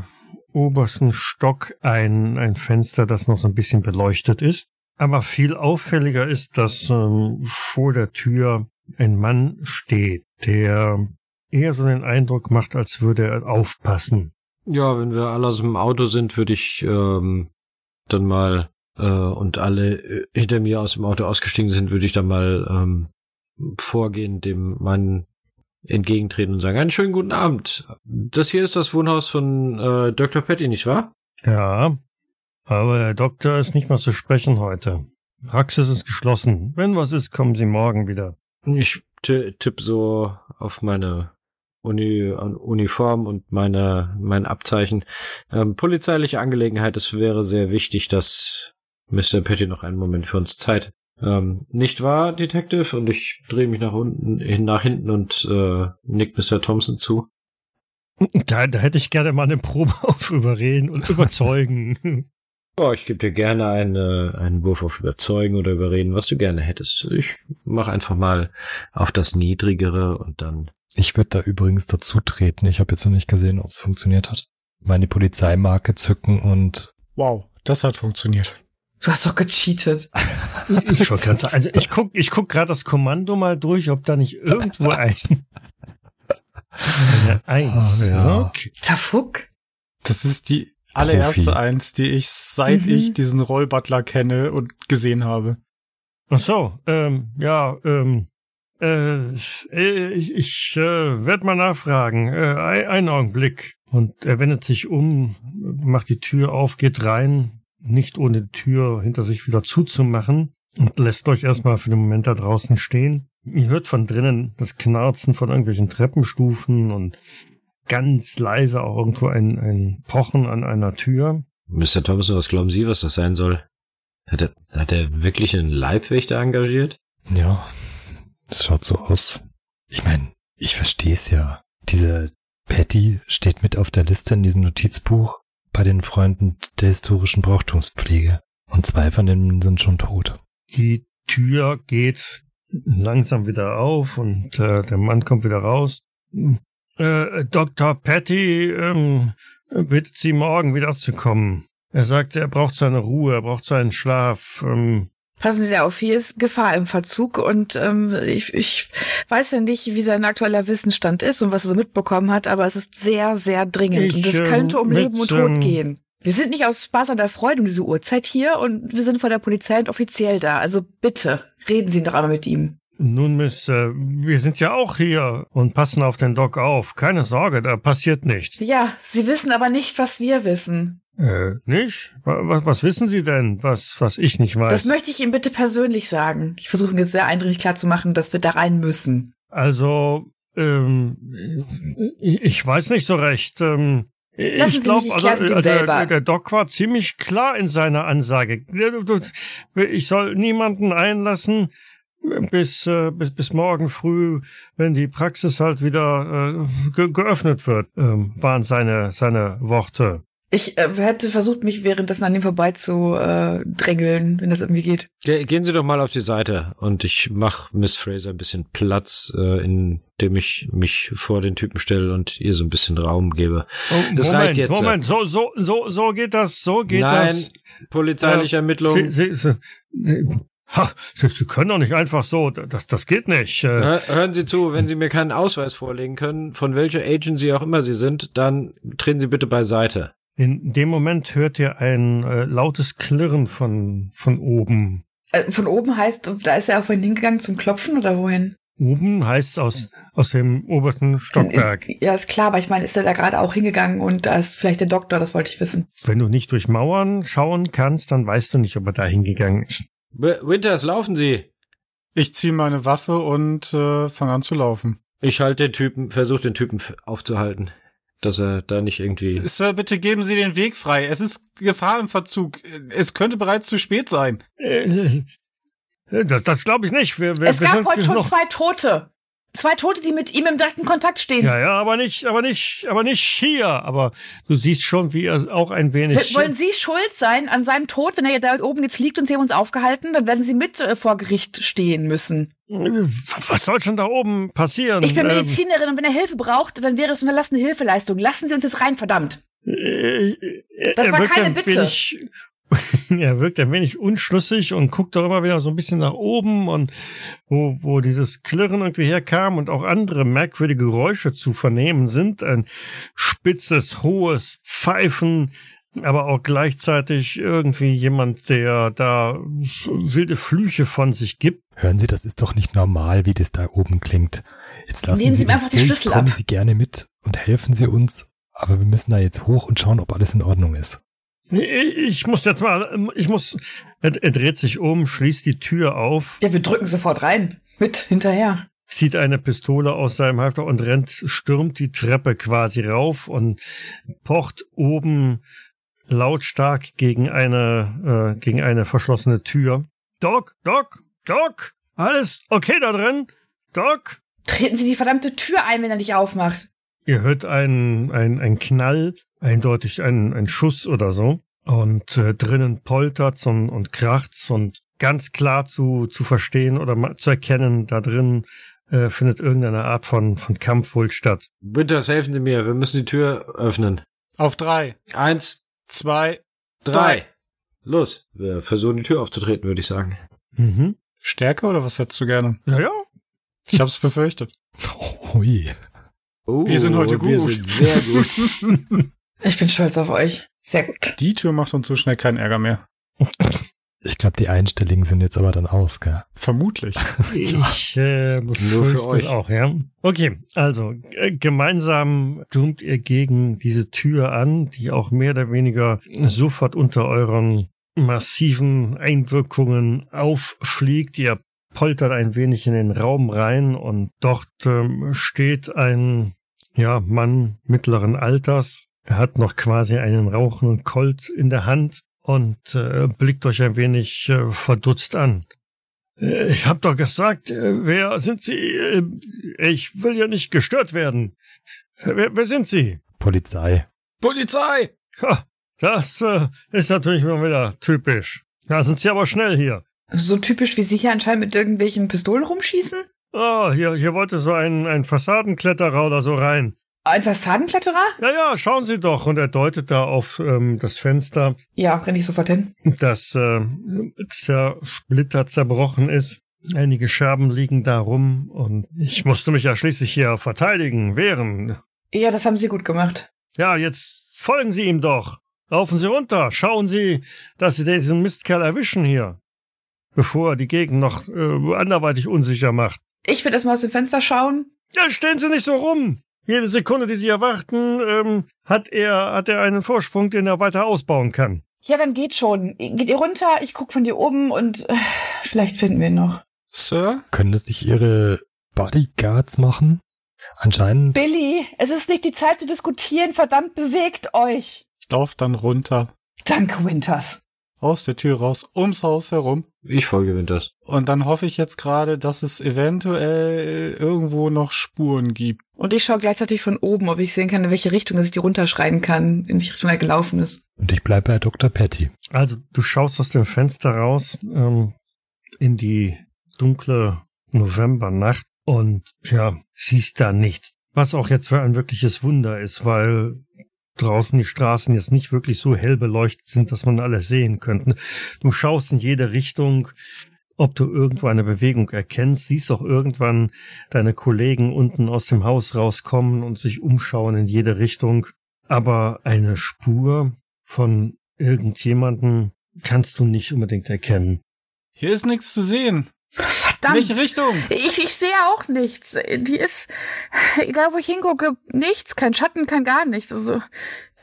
obersten Stock ein, ein Fenster, das noch so ein bisschen beleuchtet ist. Aber viel auffälliger ist, dass ähm, vor der Tür ein Mann steht, der eher so den Eindruck macht, als würde er aufpassen. Ja, wenn wir alle aus dem Auto sind, würde ich ähm, dann mal äh, und alle äh, hinter mir aus dem Auto ausgestiegen sind, würde ich dann mal ähm, vorgehen, dem Mann entgegentreten und sagen, einen schönen guten Abend. Das hier ist das Wohnhaus von äh, Dr. Petty, nicht wahr? Ja, aber der Doktor ist nicht mehr zu sprechen heute. Praxis ist geschlossen. Wenn was ist, kommen Sie morgen wieder. Ich tippe so auf meine Uni Uniform und meine mein Abzeichen. Ähm, polizeiliche Angelegenheit. Es wäre sehr wichtig, dass Mr. Petty noch einen Moment für uns Zeit. Ähm, nicht wahr, Detective? Und ich drehe mich nach unten, hin, nach hinten und äh, nick Mr. Thompson zu. Da, da hätte ich gerne mal eine Probe auf Überreden und Überzeugen. Oh, ich gebe dir gerne eine, einen Wurf auf Überzeugen oder Überreden, was du gerne hättest. Ich mach einfach mal auf das Niedrigere und dann. Ich würde da übrigens dazu treten. Ich habe jetzt noch nicht gesehen, ob es funktioniert hat. Meine Polizeimarke zücken und. Wow, das hat funktioniert. Du hast doch gecheatet. Ich, grad, also ich guck, ich guck gerade das Kommando mal durch, ob da nicht irgendwo ein eine Eins. Ah, ja. Okay. Tafuk? Das ist die allererste Profi. Eins, die ich seit Mhm. ich diesen Rollbutler kenne und gesehen habe. Ach so, ähm, ja, ähm, äh, ich, ich äh, werde mal nachfragen. Äh, ein, einen Augenblick. Und er wendet sich um, macht die Tür auf, geht rein, nicht ohne die Tür hinter sich wieder zuzumachen und lässt euch erstmal für den Moment da draußen stehen. Ihr hört von drinnen das Knarzen von irgendwelchen Treppenstufen und ganz leise auch irgendwo ein, ein Pochen an einer Tür. Mr. Thompson, was glauben Sie, was das sein soll? Hat er, hat er wirklich einen Leibwächter engagiert? Ja, es schaut so aus. Ich meine, ich verstehe es ja. Diese Patty steht mit auf der Liste in diesem Notizbuch bei den Freunden der historischen Brauchtumspflege. Und zwei von denen sind schon tot. Die Tür geht langsam wieder auf und äh, der Mann kommt wieder raus. Äh, Dr. Patty ähm, bittet Sie morgen wiederzukommen. Er sagt, er braucht seine Ruhe, er braucht seinen Schlaf. Ähm, Passen Sie auf, hier ist Gefahr im Verzug und ähm, ich, ich weiß ja nicht, wie sein aktueller Wissensstand ist und was er so mitbekommen hat, aber es ist sehr, sehr dringend Ich, und es ähm, könnte um mit, Leben und Tod ähm, gehen. Wir sind nicht aus Spaß an der Freude um diese Uhrzeit hier und wir sind von der Polizei und offiziell da. Also bitte, reden Sie doch einmal mit ihm. nun, Miss, äh, wir sind ja auch hier und passen auf den Doc auf. Keine Sorge, da passiert nichts. Ja, Sie wissen aber nicht, was wir wissen. Äh, nicht? Was, was wissen Sie denn, was, was ich nicht weiß? Das möchte ich Ihnen bitte persönlich sagen. Ich versuche mir sehr eindringlich klarzumachen, dass wir da rein müssen. Also, ähm, ich, ich weiß nicht so recht. Ähm, Lassen ich glaube, also, der, selber. der, der Doc war ziemlich klar in seiner Ansage. Ich soll niemanden einlassen bis, äh, bis, bis morgen früh, wenn die Praxis halt wieder äh, ge geöffnet wird, ähm, waren seine, seine Worte. Ich äh, hätte versucht, mich währenddessen an ihm vorbei zu äh, drängeln, wenn das irgendwie geht. Ge gehen Sie doch mal auf die Seite und ich mach Miss Fraser ein bisschen Platz, äh, indem ich mich vor den Typen stelle und ihr so ein bisschen Raum gebe. Oh, Das Moment, reicht jetzt. Moment, so, so, so, so geht das, so geht Nein, das. polizeiliche Äh, Ermittlungen. Sie, Sie, Sie, ha, Sie, Sie können doch nicht einfach so, das, das geht nicht. Äh, Hör, hören Sie zu, wenn Sie mir keinen Ausweis vorlegen können, von welcher Agency auch immer Sie sind, dann treten Sie bitte beiseite. In dem Moment hört ihr ein äh, lautes Klirren von, von oben. Äh, von oben heißt, da ist er auf ihn hingegangen zum Klopfen oder wohin? Oben heißt aus, aus dem obersten Stockwerk. Ja, ist klar, aber ich meine, ist er da gerade auch hingegangen und da ist vielleicht der Doktor, das wollte ich wissen. Wenn du nicht durch Mauern schauen kannst, dann weißt du nicht, ob er da hingegangen ist. Winters, laufen Sie! Ich ziehe meine Waffe und äh, fange an zu laufen. Ich halte den Typen, versuche den Typen aufzuhalten, dass er da nicht irgendwie. Sir, bitte geben Sie den Weg frei. Es ist Gefahr im Verzug. Es könnte bereits zu spät sein. Äh, das das glaube ich nicht. Wir, wir, es gab heute schon noch- zwei Tote. Zwei Tote, die mit ihm im direkten Kontakt stehen. Ja, ja, aber nicht, aber nicht, aber nicht hier. Aber du siehst schon, wie er auch ein wenig. Wollen Sie schuld sein an seinem Tod, wenn er da oben jetzt liegt und Sie haben uns aufgehalten? Dann werden Sie mit äh, vor Gericht stehen müssen. Was soll schon da oben passieren? Ich bin Ähm, Medizinerin und wenn er Hilfe braucht, dann wäre es unterlassene Hilfeleistung. Lassen Sie uns jetzt rein, verdammt. Äh, Das er war keine ein Bitte. Wenig, er wirkt ein wenig unschlüssig und guckt doch immer wieder so ein bisschen nach oben und wo, wo dieses Klirren irgendwie herkam und auch andere merkwürdige Geräusche zu vernehmen sind. Ein spitzes, hohes Pfeifen, aber auch gleichzeitig irgendwie jemand, der da wilde Flüche von sich gibt. Hören Sie, das ist doch nicht normal, wie das da oben klingt. Jetzt lassen Nehmen Sie Sie mir einfach die Schlüssel kommen ab. Sie gerne mit und helfen Sie uns, aber wir müssen da jetzt hoch und schauen, ob alles in Ordnung ist. Ich, muss jetzt mal, ich muss, er, er dreht sich um, schließt die Tür auf, Ja, wir drücken sofort rein. Mit hinterher. zieht eine Pistole aus seinem Halfter und rennt, stürmt die Treppe quasi rauf und pocht oben lautstark gegen eine, äh, gegen eine verschlossene Tür. Doc, Doc, Doc, alles okay da drin? Doc? Treten Sie die verdammte Tür ein, wenn er nicht aufmacht. Ihr hört einen, einen, einen Knall, eindeutig ein, ein Schuss oder so. Und äh, drinnen poltert's und, und kracht's und ganz klar zu, zu verstehen oder zu erkennen, da drin äh, findet irgendeine Art von, von Kampf wohl statt. Winters, helfen Sie mir. Wir müssen die Tür öffnen. Auf drei, Eins, zwei, drei. Los. Wir versuchen die Tür aufzutreten, würde ich sagen. Mhm. Stärke oder was hättest du gerne? Ja, ja. Ich hab's befürchtet. Ui. Oh, Wir sind heute Wir gut. sind sehr gut. Ich bin stolz auf euch. Sehr gut. Die Tür macht uns so schnell keinen Ärger mehr. Ich glaube, die Einstelligen sind jetzt aber dann aus, gell? Vermutlich. Ich äh, Nur befürchte für euch. auch, ja. Okay, also äh, gemeinsam zoomt ihr gegen diese Tür an, die auch mehr oder weniger sofort unter euren massiven Einwirkungen auffliegt. Ihr poltert ein wenig in den Raum rein und dort ähm, steht ein ja, Mann mittleren Alters. Er hat noch quasi einen rauchenden Colt in der Hand und äh, blickt euch ein wenig äh, verdutzt an. Äh, Ich hab doch gesagt, äh, wer sind Sie? Äh, Ich will ja nicht gestört werden. Äh, Wer, wer sind Sie? Polizei. Polizei! Ha, das äh, ist natürlich mal wieder typisch. Da sind Sie aber schnell hier. So typisch, wie Sie hier anscheinend mit irgendwelchen Pistolen rumschießen? Oh, hier, hier wollte so ein, ein Fassadenkletterer oder so rein. Ein Fassadenkletterer? Ja, ja, schauen Sie doch. Und er deutet da auf ähm, das Fenster, Ja, renne ich sofort hin. das äh, zersplittert, zerbrochen ist. Einige Scherben liegen da rum und ich musste mich ja schließlich hier verteidigen, wehren. Ja, das haben Sie gut gemacht. Ja, jetzt folgen Sie ihm doch. Laufen Sie runter. Schauen Sie, dass Sie diesen Mistkerl erwischen hier. Bevor er die Gegend noch äh, anderweitig unsicher macht. Ich will erstmal aus dem Fenster schauen. Ja, stehen Sie nicht so rum. Jede Sekunde, die Sie erwarten, ähm, hat er, hat er einen Vorsprung, den er weiter ausbauen kann. Ja, dann geht schon. Geht ihr runter, ich guck von dir oben und äh, vielleicht finden wir ihn noch. Sir? Können das nicht Ihre Bodyguards machen? Anscheinend. Billy, es ist nicht die Zeit zu diskutieren. Verdammt, bewegt euch. Ich lauf dann runter. Danke, Winters. Aus der Tür raus, ums Haus herum. Ich folge Winters. Und dann hoffe ich jetzt gerade, dass es eventuell irgendwo noch Spuren gibt. Und ich schaue gleichzeitig von oben, ob ich sehen kann, in welche Richtung, dass ich die runterschreien kann, in welche Richtung er gelaufen ist. Und ich bleibe bei Dr. Patty. Also, du schaust aus dem Fenster raus ähm, in die dunkle Novembernacht und ja, siehst da nichts. Was auch jetzt für ein wirkliches Wunder ist, weil draußen die Straßen jetzt nicht wirklich so hell beleuchtet sind, dass man alles sehen könnte. Du schaust in jede Richtung, ob du irgendwo eine Bewegung erkennst, siehst auch irgendwann deine Kollegen unten aus dem Haus rauskommen und sich umschauen in jede Richtung. Aber eine Spur von irgendjemanden kannst du nicht unbedingt erkennen. Hier ist nichts zu sehen. Verdammt. Welche Richtung? Ich, ich sehe auch nichts. Die ist, egal wo ich hingucke, nichts. Kein Schatten, kein gar nichts. Also,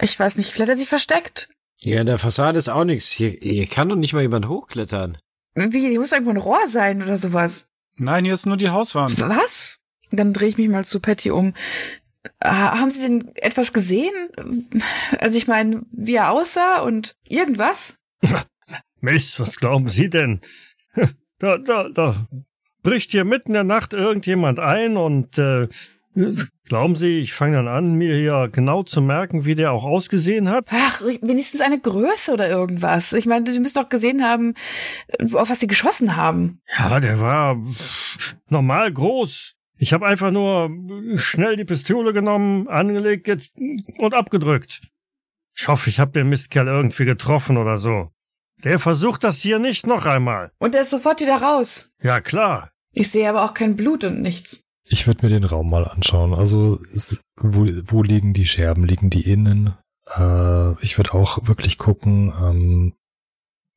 ich weiß nicht, vielleicht hat er sich versteckt. Ja, in der Fassade ist auch nichts. Hier, hier kann doch nicht mal jemand hochklettern. Wie, hier muss irgendwo ein Rohr sein oder sowas. Nein, hier ist nur die Hauswand. Was? Dann drehe ich mich mal zu Patty um. Ha- Haben Sie denn etwas gesehen? Also ich meine, wie er aussah und irgendwas? Mist, was glauben Sie denn? Da, da, da bricht hier mitten in der Nacht irgendjemand ein und äh, glauben Sie, ich fange dann an, mir hier genau zu merken, wie der auch ausgesehen hat? Ach, wenigstens eine Größe oder irgendwas. Ich meine, Sie müssen doch gesehen haben, auf was Sie geschossen haben. Ja, der war normal groß. Ich habe einfach nur schnell die Pistole genommen, angelegt jetzt und abgedrückt. Ich hoffe, ich habe den Mistkerl irgendwie getroffen oder so. Der versucht das hier nicht noch einmal. Und er ist sofort wieder raus. Ja, klar. Ich sehe aber auch kein Blut und nichts. Ich würde mir den Raum mal anschauen. Also, es, wo, wo liegen die Scherben? Liegen die innen? Äh, ich würde auch wirklich gucken, ähm,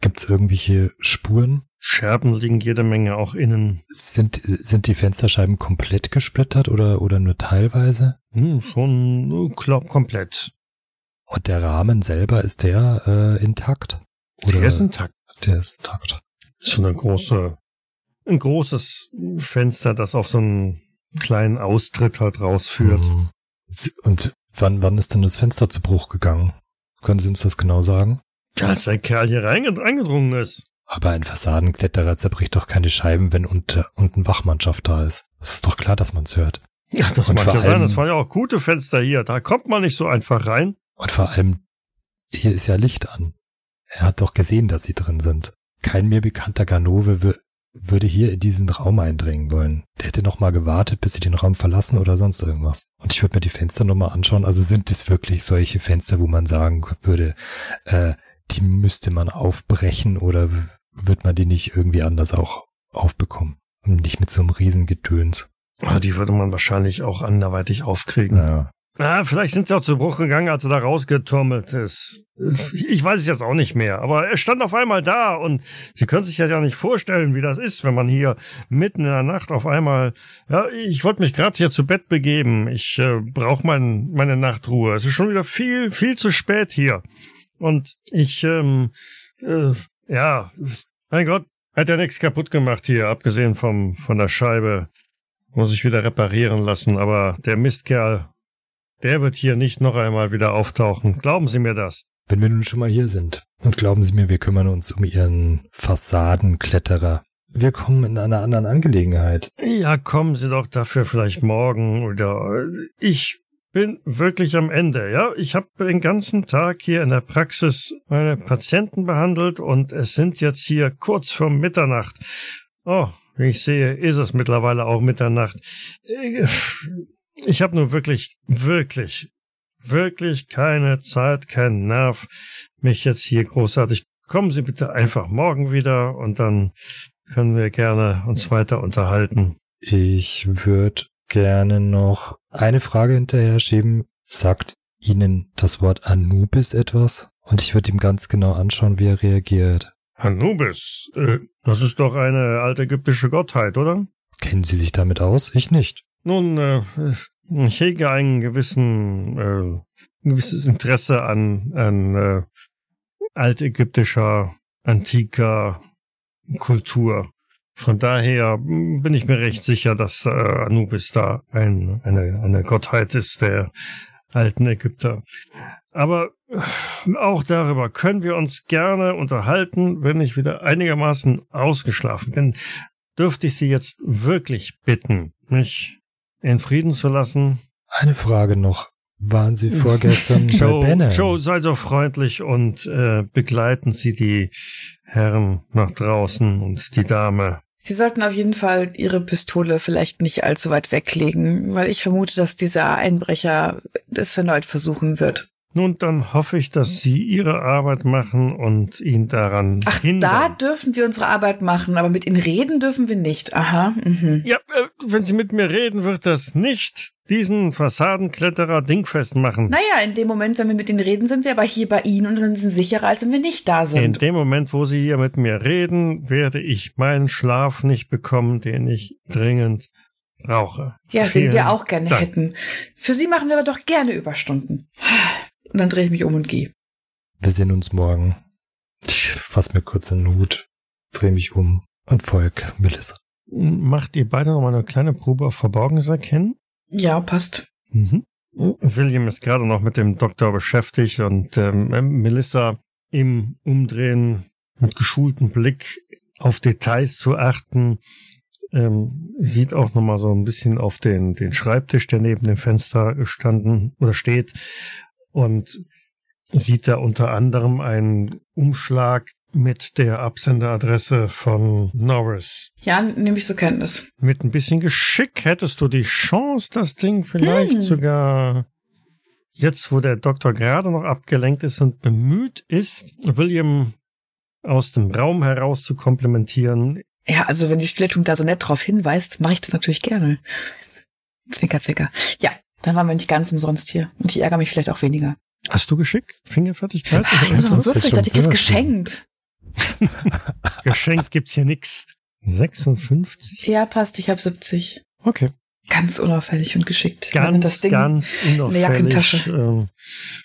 gibt es irgendwelche Spuren? Scherben liegen jede Menge auch innen. Sind, sind die Fensterscheiben komplett gesplittert oder, oder nur teilweise? Hm, schon glaub, komplett. Und der Rahmen selber, ist der äh, intakt? Oder der ist intakt. Der ist intakt. So eine große, ein großes Fenster, das auf so einen kleinen Austritt halt rausführt. Mhm. Und wann, wann ist denn das Fenster zu Bruch gegangen? Können Sie uns das genau sagen? Ja, als der Kerl hier reingedrungen ist. Aber ein Fassadenkletterer zerbricht doch keine Scheiben, wenn unter, unten Wachmannschaft da ist. Es ist doch klar, dass man es hört. Ja, das und mag ja sein. Das waren ja auch gute Fenster hier. Da kommt man nicht so einfach rein. Und vor allem, hier ist ja Licht an. Er hat doch gesehen, dass sie drin sind. Kein mir bekannter Ganove würde hier in diesen Raum eindringen wollen. Der hätte noch mal gewartet, bis sie den Raum verlassen oder sonst irgendwas. Und ich würde mir die Fenster noch mal anschauen. Also sind es wirklich solche Fenster, wo man sagen würde, äh, die müsste man aufbrechen oder wird man die nicht irgendwie anders auch aufbekommen? Und nicht mit so einem Riesengedöns. Ah, die würde man wahrscheinlich auch anderweitig aufkriegen. Ja. Na, vielleicht sind sie auch zu Bruch gegangen, als er da rausgeturmelt ist. Ich weiß es jetzt auch nicht mehr, aber er stand auf einmal da und Sie können sich ja nicht vorstellen, wie das ist, wenn man hier mitten in der Nacht auf einmal, ja, ich wollte mich gerade hier zu Bett begeben. Ich äh, brauche mein, meine Nachtruhe. Es ist schon wieder viel, viel zu spät hier. Und ich, ähm, äh, ja, mein Gott, hat ja nichts kaputt gemacht hier, abgesehen vom, von der Scheibe. Muss ich wieder reparieren lassen, aber der Mistkerl der wird hier nicht noch einmal wieder auftauchen. Glauben Sie mir das. Wenn wir nun schon mal hier sind. Und glauben Sie mir, wir kümmern uns um Ihren Fassadenkletterer. Wir kommen in einer anderen Angelegenheit. Ja, kommen Sie doch dafür vielleicht morgen oder ich bin wirklich am Ende, ja. Ich habe den ganzen Tag hier in der Praxis meine Patienten behandelt und es sind jetzt hier kurz vor Mitternacht. Oh, wie ich sehe, ist es mittlerweile auch Mitternacht. Ich habe nur wirklich, wirklich, wirklich keine Zeit, keinen Nerv, mich jetzt hier großartig. Kommen Sie bitte einfach morgen wieder und dann können wir gerne uns weiter unterhalten. Ich würde gerne noch eine Frage hinterher schieben. Sagt Ihnen das Wort Anubis etwas? Und ich würde ihm ganz genau anschauen, wie er reagiert. Anubis? Äh, das ist doch eine alte ägyptische Gottheit, oder? Kennen Sie sich damit aus? Ich nicht. Nun, äh, ich hege einen gewissen, äh, ein gewisses Interesse an, an äh, altägyptischer, antiker Kultur. Von daher bin ich mir recht sicher, dass äh, Anubis da ein, eine, eine Gottheit ist der alten Ägypter. Aber auch darüber können wir uns gerne unterhalten, wenn ich wieder einigermaßen ausgeschlafen bin. Dürfte ich Sie jetzt wirklich bitten, mich in Frieden zu lassen. Eine Frage noch. Waren Sie vorgestern Joe, bei Benham? Joe, sei so freundlich und äh, begleiten Sie die Herren nach draußen und die Dame. Sie sollten auf jeden Fall Ihre Pistole vielleicht nicht allzu weit weglegen, weil ich vermute, dass dieser Einbrecher es erneut versuchen wird. Nun, dann hoffe ich, dass Sie Ihre Arbeit machen und ihn daran Ach, hindern. da dürfen wir unsere Arbeit machen, aber mit Ihnen reden dürfen wir nicht. Aha. Mhm. Ja, äh, wenn Sie mit mir reden, wird das nicht diesen Fassadenkletterer dingfest machen. Naja, in dem Moment, wenn wir mit Ihnen reden, sind wir aber hier bei Ihnen und dann sind Sie sicherer, als wenn wir nicht da sind. In dem Moment, wo Sie hier mit mir reden, werde ich meinen Schlaf nicht bekommen, den ich dringend brauche. Ja, Vielen den wir auch gerne Dank. hätten. Für Sie machen wir aber doch gerne Überstunden. Und dann drehe ich mich um und gehe. Wir sehen uns morgen. Ich fass mir kurz den Hut, drehe mich um und folg Melissa. Macht ihr beide noch mal eine kleine Probe auf Verborgenes erkennen? Ja, passt. Mhm. William ist gerade noch mit dem Doktor beschäftigt und ähm, Melissa im Umdrehen mit geschultem Blick auf Details zu achten, ähm, sieht auch noch mal so ein bisschen auf den, den Schreibtisch, der neben dem Fenster gestanden oder steht und sieht da unter anderem einen Umschlag mit der Absenderadresse von Norris. Ja, nehme ich zur Kenntnis. Mit ein bisschen Geschick hättest du die Chance, das Ding vielleicht hm. sogar jetzt, wo der Doktor gerade noch abgelenkt ist und bemüht ist, William aus dem Raum heraus zu komplimentieren. Ja, also wenn die Stillettung da so nett drauf hinweist, mache ich das natürlich gerne. Zwinker, zwinker. Ja, dann waren wir nicht ganz umsonst hier. Und ich ärgere mich vielleicht auch weniger. Hast du Geschick? Fingerfertigkeit? Ach, ich bin so ein Würfelrichter, ich ist geschenkt. Geschenkt gibt's hier nix. 56? Ja, passt, ich habe 70. Okay. Ganz unauffällig und geschickt. Ganz, das Ding ganz Jackentasche. unauffällig. Ähm,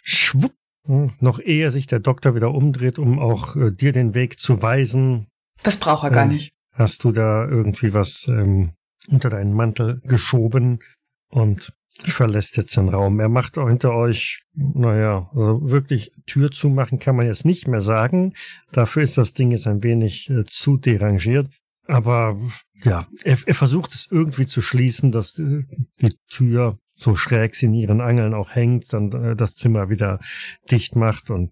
schwupp. Hm, Noch ehe sich der Doktor wieder umdreht, um auch äh, dir den Weg zu weisen, Das braucht er gar Ähm, nicht. hast du da irgendwie was ähm, unter deinen Mantel geschoben und verlässt jetzt den Raum. Er macht auch hinter euch, naja, also wirklich Tür zumachen kann man jetzt nicht mehr sagen. Dafür ist das Ding jetzt ein wenig äh, zu derangiert. Aber ja, er, er versucht es irgendwie zu schließen, dass äh, die Tür so schräg sie in ihren Angeln auch hängt, dann äh, das Zimmer wieder dicht macht und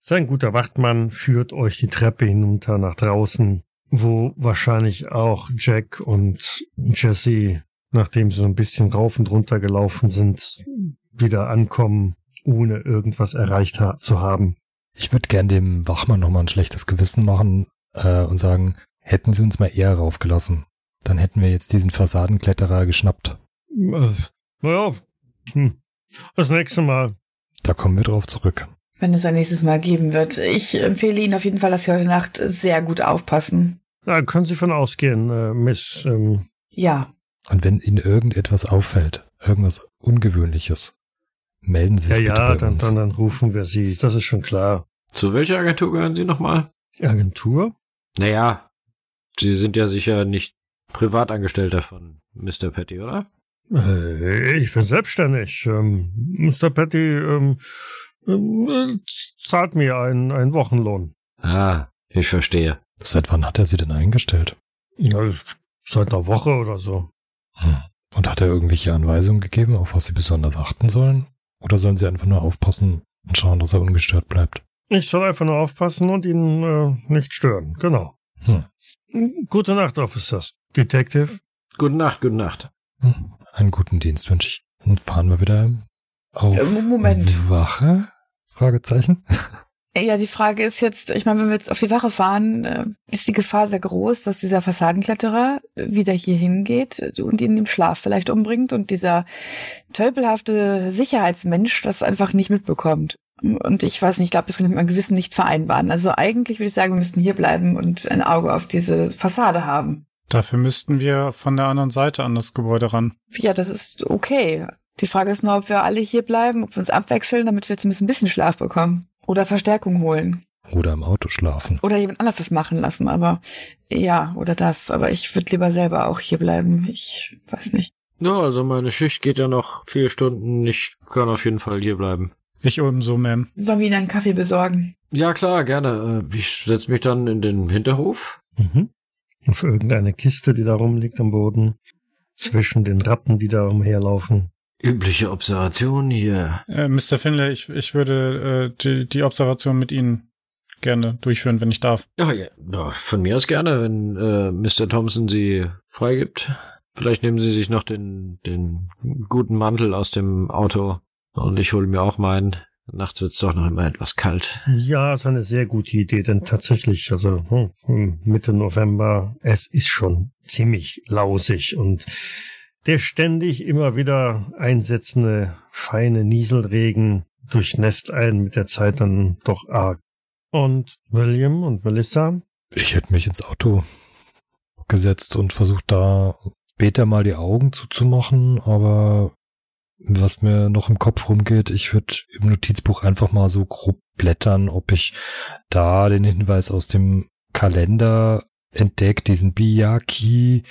sein guter Wachtmann führt euch die Treppe hinunter nach draußen, wo wahrscheinlich auch Jack und Jesse, nachdem sie so ein bisschen rauf und runter gelaufen sind, wieder ankommen, ohne irgendwas erreicht ha zu haben. Ich würde gern dem Wachmann nochmal ein schlechtes Gewissen machen äh, und sagen, hätten sie uns mal eher raufgelassen. Dann hätten wir jetzt diesen Fassadenkletterer geschnappt. Äh, naja, hm. das nächste Mal. Da kommen wir drauf zurück. Wenn es ein nächstes Mal geben wird. Ich empfehle Ihnen auf jeden Fall, dass Sie heute Nacht sehr gut aufpassen. Da können Sie von ausgehen, äh, Miss. Ähm, Ja. Und wenn Ihnen irgendetwas auffällt, irgendwas Ungewöhnliches, melden Sie ja, sich bitte ja, bei dann, uns. dann, dann rufen wir Sie. Das ist schon klar. Zu welcher Agentur gehören Sie nochmal? Agentur? Naja, Sie sind ja sicher nicht Privatangestellter von Mr. Petty, oder? Äh, ich bin selbstständig. Ähm, Mr. Petty ähm, ähm, äh, zahlt mir einen, einen Wochenlohn. Ah, ich verstehe. Seit wann hat er Sie denn eingestellt? Ja, seit einer Woche oder so. Hm. Und hat er irgendwelche Anweisungen gegeben, auf was Sie besonders achten sollen? Oder sollen Sie einfach nur aufpassen und schauen, dass er ungestört bleibt? Ich soll einfach nur aufpassen und ihn äh, nicht stören. Genau. Hm. Gute Nacht, Officers. Detective. Gute Nacht, gute Nacht. Hm. Einen guten Dienst wünsche ich. Und fahren wir wieder auf Äh, Moment. Wache? Fragezeichen. Ja, die Frage ist jetzt, ich meine, wenn wir jetzt auf die Wache fahren, äh, ist die Gefahr sehr groß, dass dieser Fassadenkletterer wieder hier hingeht und ihn im Schlaf vielleicht umbringt und dieser tölpelhafte Sicherheitsmensch das einfach nicht mitbekommt. Und ich weiß nicht, ich glaube, das könnte man Gewissen nicht vereinbaren. Also eigentlich würde ich sagen, wir müssten hier bleiben und ein Auge auf diese Fassade haben. Dafür müssten wir von der anderen Seite an das Gebäude ran. Ja, das ist okay. Die Frage ist nur, ob wir alle hier bleiben, ob wir uns abwechseln, damit wir zumindest ein bisschen Schlaf bekommen. Oder Verstärkung holen. Oder im Auto schlafen. Oder jemand anders das machen lassen, aber ja, oder das. Aber ich würde lieber selber auch hier bleiben. Ich weiß nicht. Ja, also meine Schicht geht ja noch vier Stunden. Ich kann auf jeden Fall hier bleiben. Ich ebenso, Ma'am. Sollen wir Ihnen einen Kaffee besorgen? Ja, klar, gerne. Äh, Ich setze mich dann in den Hinterhof. Mhm. Auf irgendeine Kiste, die da rumliegt am Boden. Zwischen den Ratten, die da umherlaufen. Übliche Observation hier. Äh, Mr. Finlay, ich, ich würde äh, die, die Observation mit Ihnen gerne durchführen, wenn ich darf. Ja, ja, ja von mir aus gerne, wenn äh, Mr. Thompson sie freigibt. Vielleicht nehmen Sie sich noch den, den guten Mantel aus dem Auto und ich hole mir auch meinen. Nachts wird's doch noch immer etwas kalt. Ja, ist eine sehr gute Idee, denn tatsächlich, also hm, Mitte November, es ist schon ziemlich lausig und der ständig immer wieder einsetzende feine Nieselregen durchnässt einen mit der Zeit dann doch arg. Und William und Melissa? Ich hätte mich ins Auto gesetzt und versucht da später mal die Augen zuzumachen, aber was mir noch im Kopf rumgeht, ich würde im Notizbuch einfach mal so grob blättern, ob ich da den Hinweis aus dem Kalender entdeckt, diesen Biyaki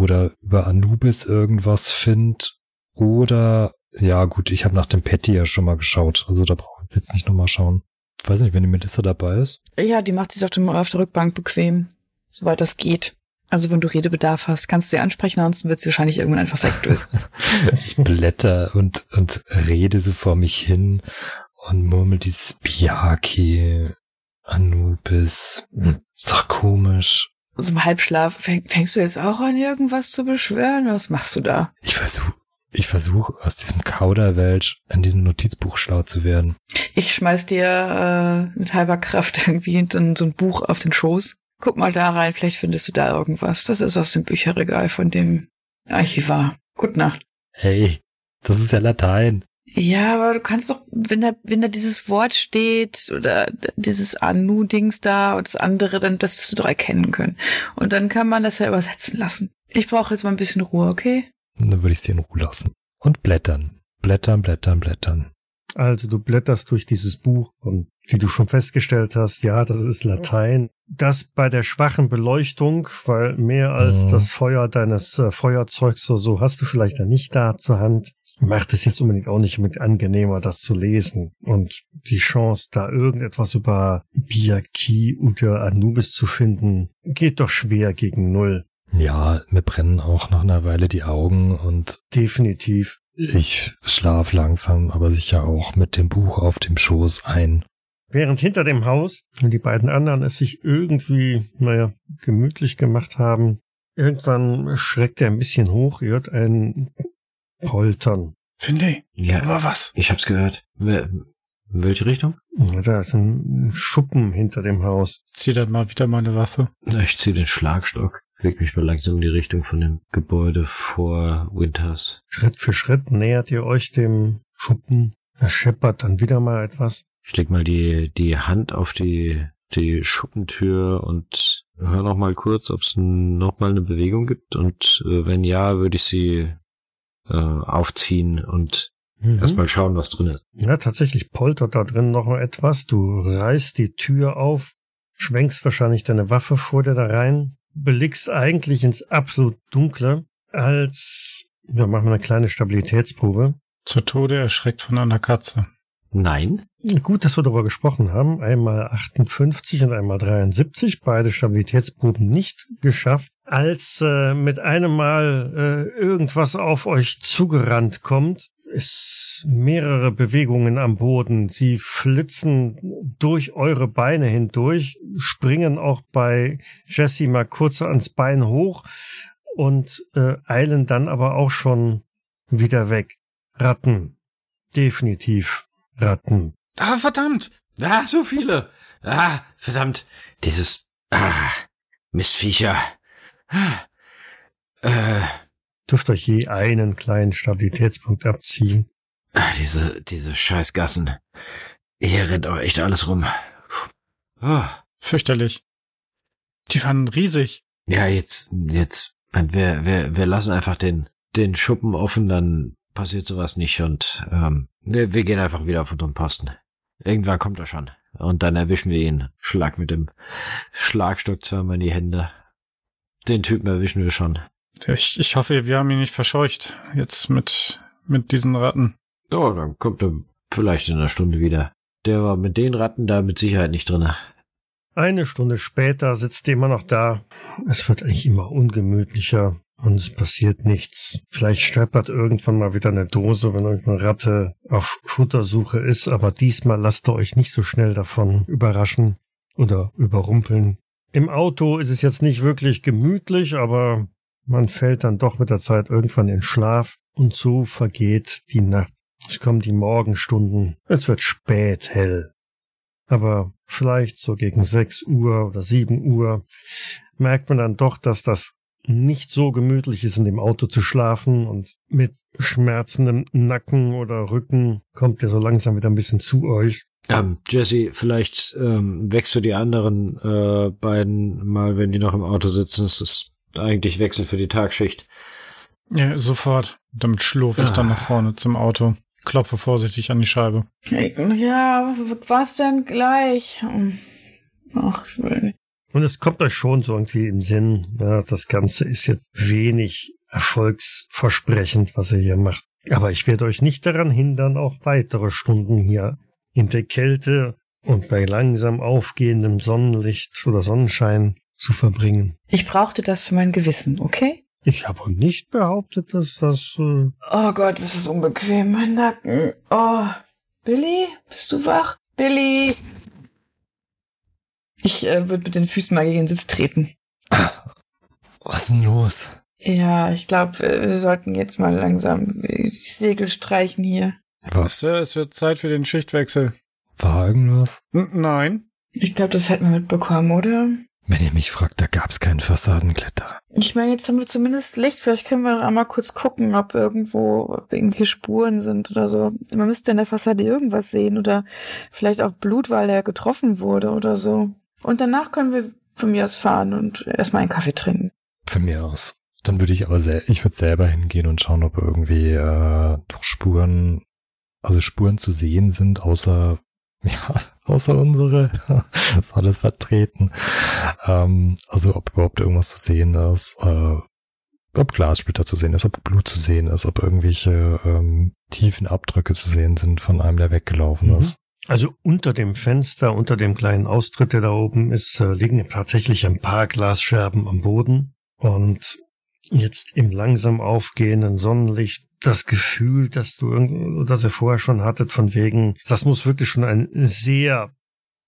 oder über Anubis irgendwas finde oder ja gut, ich habe nach dem Patty ja schon mal geschaut, also da brauche ich jetzt nicht nochmal schauen. Ich weiß nicht, wenn die Melissa dabei ist. Ja, die macht sich auf, dem, auf der Rückbank bequem, soweit das geht. Also wenn du Redebedarf hast, kannst du sie ansprechen, ansonsten wird sie wahrscheinlich irgendwann einfach wegdösen. ich blätter und, und rede so vor mich hin und murmel dieses Biaki, Anubis. Hm, Ist doch komisch. So im Halbschlaf, fäng, fängst du jetzt auch an, irgendwas zu beschwören? Was machst du da? Ich versuche ich versuch, aus diesem Kauderwelsch an diesem Notizbuch schlau zu werden. Ich schmeiß dir äh, mit halber Kraft irgendwie so ein, so ein Buch auf den Schoß. Guck mal da rein, vielleicht findest du da irgendwas. Das ist aus dem Bücherregal von dem Archivar. Gute Nacht. Hey, das ist ja Latein. Ja, aber du kannst doch, wenn da, wenn da dieses Wort steht oder dieses Anu-Dings da und das andere, dann das wirst du doch erkennen können. Und dann kann man das ja übersetzen lassen. Ich brauche jetzt mal ein bisschen Ruhe, okay? Dann würde ich sie in Ruhe lassen. Und blättern. Blättern, blättern, blättern. Also du blätterst durch dieses Buch und wie du schon festgestellt hast, ja, das ist Latein. Das bei der schwachen Beleuchtung, weil mehr als Mhm. das Feuer deines äh, Feuerzeugs oder so hast du vielleicht da nicht da zur Hand, macht es jetzt unbedingt auch nicht unbedingt angenehmer, das zu lesen. Und die Chance, da irgendetwas über Biaki oder Anubis zu finden, geht doch schwer gegen Null. Ja, mir brennen auch nach einer Weile die Augen und Definitiv. ich schlaf langsam, aber sicher auch mit dem Buch auf dem Schoß ein. Während hinter dem Haus die beiden anderen es sich irgendwie, naja, gemütlich gemacht haben, irgendwann schreckt er ein bisschen hoch, ihr hört ein Poltern. Finley, Ja, aber was? ich hab's gehört. In welche Richtung? Da ist ein Schuppen hinter dem Haus. Zieh dann mal wieder meine Waffe. Na, Ich ziehe den Schlagstock. Weg mich mal langsam in die Richtung von dem Gebäude vor Winters. Schritt für Schritt nähert ihr euch dem Schuppen. Er scheppert dann wieder mal etwas. Ich leg mal die, die Hand auf die, die Schuppentür und hör noch mal kurz, ob es noch mal eine Bewegung gibt. Und äh, wenn ja, würde ich sie äh, aufziehen und Mhm. erstmal schauen, was drin ist. Ja, tatsächlich poltert da drin noch mal etwas. Du reißt die Tür auf, schwenkst wahrscheinlich deine Waffe vor dir da rein, blickst eigentlich ins absolut Dunkle, als, ja, machen wir eine kleine Stabilitätsprobe. Zu Tode erschreckt von einer Katze. Nein? Gut, dass wir darüber gesprochen haben. Einmal 58 und einmal 73, beide Stabilitätsproben nicht geschafft. Als äh, mit einem Mal äh, irgendwas auf euch zugerannt kommt, ist mehrere Bewegungen am Boden. Sie flitzen durch eure Beine hindurch, springen auch bei Jesse mal kurz ans Bein hoch und äh, eilen dann aber auch schon wieder weg. Ratten. Definitiv Ratten. Ah, verdammt! Ah, so viele! Ah, verdammt! Dieses, ah, Mistviecher. Ah, äh, Dürft euch je einen kleinen Stabilitätspunkt abziehen. ah, diese, diese Scheißgassen. Hier rennt auch echt alles rum. Oh. Fürchterlich. Die waren riesig. Ja, jetzt, jetzt, wir, wir, wir lassen einfach den, den Schuppen offen, dann passiert sowas nicht und ähm, wir, wir gehen einfach wieder auf unseren Posten. Irgendwann kommt er schon. Und dann erwischen wir ihn. Schlag mit dem Schlagstock zweimal in die Hände. Den Typen erwischen wir schon. Ich, ich hoffe, wir haben ihn nicht verscheucht. Jetzt mit, mit diesen Ratten. Oh, dann kommt er vielleicht in einer Stunde wieder. Der war mit den Ratten da mit Sicherheit nicht drinne. Eine Stunde später sitzt ihr immer noch da. Es wird eigentlich immer ungemütlicher und es passiert nichts. Vielleicht steppert irgendwann mal wieder eine Dose, wenn irgendeine Ratte auf Futtersuche ist, aber diesmal lasst ihr euch nicht so schnell davon überraschen oder überrumpeln. Im Auto ist es jetzt nicht wirklich gemütlich, aber man fällt dann doch mit der Zeit irgendwann in Schlaf und so vergeht die Nacht. Es kommen die Morgenstunden. Es wird spät hell. Aber vielleicht so gegen 6 Uhr oder 7 Uhr merkt man dann doch, dass das nicht so gemütlich ist, in dem Auto zu schlafen und mit schmerzendem Nacken oder Rücken kommt ihr so langsam wieder ein bisschen zu euch. Ähm, Jesse, vielleicht ähm, wächst du die anderen äh, beiden mal, wenn die noch im Auto sitzen. Es ist eigentlich Wechsel für die Tagschicht. Ja, sofort. Damit schlurfe ich dann nach vorne zum Auto. Klopfe vorsichtig an die Scheibe. Ja, was denn gleich? Ach, ich will nicht. Und es kommt euch schon so irgendwie im Sinn, ja, das Ganze ist jetzt wenig erfolgsversprechend, was ihr hier macht. Aber ich werde euch nicht daran hindern, auch weitere Stunden hier in der Kälte und bei langsam aufgehendem Sonnenlicht oder Sonnenschein zu verbringen. Ich brauchte das für mein Gewissen, okay? Ich habe nicht behauptet, dass das. Äh Oh Gott, was ist unbequem, mein Nacken. Oh. Billy, bist du wach? Billy! Ich äh, würde mit den Füßen mal gegen den Sitz treten. Was ist denn los? Ja, ich glaube, wir sollten jetzt mal langsam die Segel streichen hier. Weißt du, es wird Zeit für den Schichtwechsel. war irgendwas? N nein. Ich glaube, das hätten wir mitbekommen, oder? Wenn ihr mich fragt, da gab's keinen Fassadenkletter. Ich meine, jetzt haben wir zumindest Licht. Vielleicht können wir einmal kurz gucken, ob irgendwo ob irgendwelche Spuren sind oder so. Man müsste in der Fassade irgendwas sehen oder vielleicht auch Blut, weil er getroffen wurde oder so. Und danach können wir von mir aus fahren und erstmal einen Kaffee trinken. Von mir aus. Dann würde ich aber sel ich würde selber hingehen und schauen, ob irgendwie äh, doch Spuren, also Spuren zu sehen sind, außer ja, außer unsere. ist alles vertreten. Ähm, also ob überhaupt irgendwas zu sehen ist, äh, ob Glassplitter zu sehen ist, ob Blut zu sehen ist, ob irgendwelche ähm, tiefen Abdrücke zu sehen sind von einem, der weggelaufen Mhm. ist. Also unter dem Fenster, unter dem kleinen Austritt, der da oben ist, äh, liegen tatsächlich ein paar Glasscherben am Boden. Und jetzt im langsam aufgehenden Sonnenlicht das Gefühl, dass du irgend, dass ihr vorher schon hattet, von wegen, das muss wirklich schon ein sehr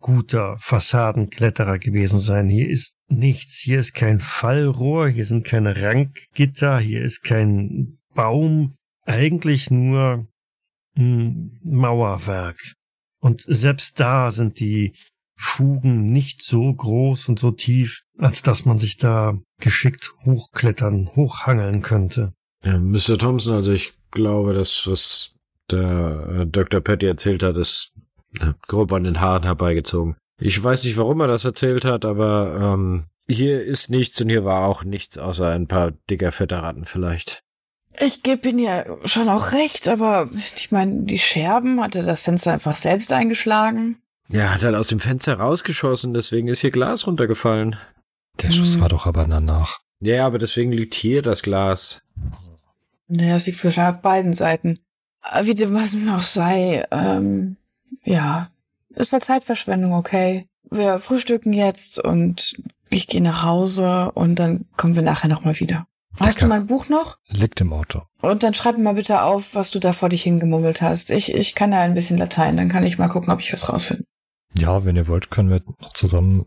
guter Fassadenkletterer gewesen sein. Hier ist nichts, hier ist kein Fallrohr, hier sind keine Rankgitter, hier ist kein Baum, eigentlich nur Mauerwerk. Und selbst da sind die Fugen nicht so groß und so tief, als dass man sich da geschickt hochklettern, hochhangeln könnte. Ja, Mr. Thompson, also ich glaube, das, was der äh, Dr. Patty erzählt hat, ist äh, grob an den Haaren herbeigezogen. Ich weiß nicht, warum er das erzählt hat, aber ähm, hier ist nichts und hier war auch nichts außer ein paar dicker, fetter Ratten vielleicht. Ich gebe Ihnen ja schon auch recht, aber ich meine, die Scherben hat er das Fenster einfach selbst eingeschlagen. Ja, hat halt aus dem Fenster rausgeschossen, deswegen ist hier Glas runtergefallen. Der Schuss Hm. war doch aber danach. Ja, aber deswegen liegt hier das Glas. Naja, es liegt für auf beiden Seiten. Aber Wie dem was auch sei, ähm, ja, es war Zeitverschwendung, okay. Wir frühstücken jetzt und ich gehe nach Hause und dann kommen wir nachher nochmal wieder. Hast du mein Buch noch? Liegt im Auto. Und dann schreib mir mal bitte auf, was du da vor dich hingemummelt hast. Ich, ich kann ja ein bisschen Latein, dann kann ich mal gucken, ob ich was rausfinde. Ja, wenn ihr wollt, können wir noch zusammen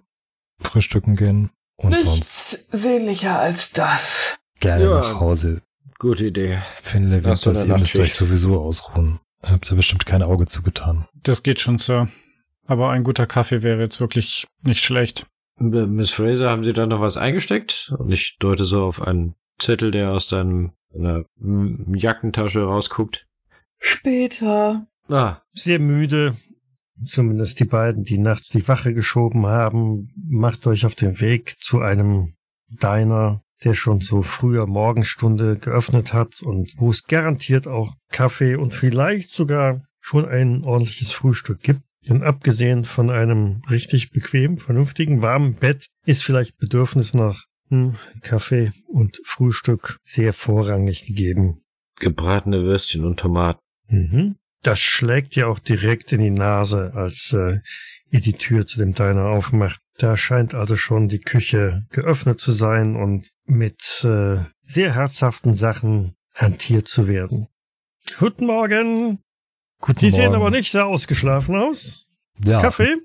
frühstücken gehen und sonst Nichts sehnlicher als das. gerne Ja. nach Hause. Gute Idee. Finley, Nach so ihr müsst euch sowieso ausruhen. Ihr habt ja bestimmt kein Auge zugetan. Das geht schon, Sir. Aber ein guter Kaffee wäre jetzt wirklich nicht schlecht. Miss Fraser, haben Sie da noch was eingesteckt? Und ich deute so auf einen Zettel, der aus deinem einer Jackentasche rausguckt. Später. Ah, Sehr müde, zumindest die beiden, die nachts die Wache geschoben haben, macht euch auf den Weg zu einem Diner, der schon zu früher Morgenstunde geöffnet hat und wo es garantiert auch Kaffee und vielleicht sogar schon ein ordentliches Frühstück gibt. Denn abgesehen von einem richtig bequem, vernünftigen, warmen Bett ist vielleicht Bedürfnis nach Kaffee und Frühstück sehr vorrangig gegeben. gebratene Würstchen und Tomaten. Mhm. Das schlägt ja auch direkt in die Nase, als äh, ihr die Tür zu dem Diner aufmacht. Da scheint also schon die Küche geöffnet zu sein und mit äh, sehr herzhaften Sachen hantiert zu werden. Guten Morgen. Guten sehen Morgen. aber nicht sehr ausgeschlafen aus. Ja, Kaffee?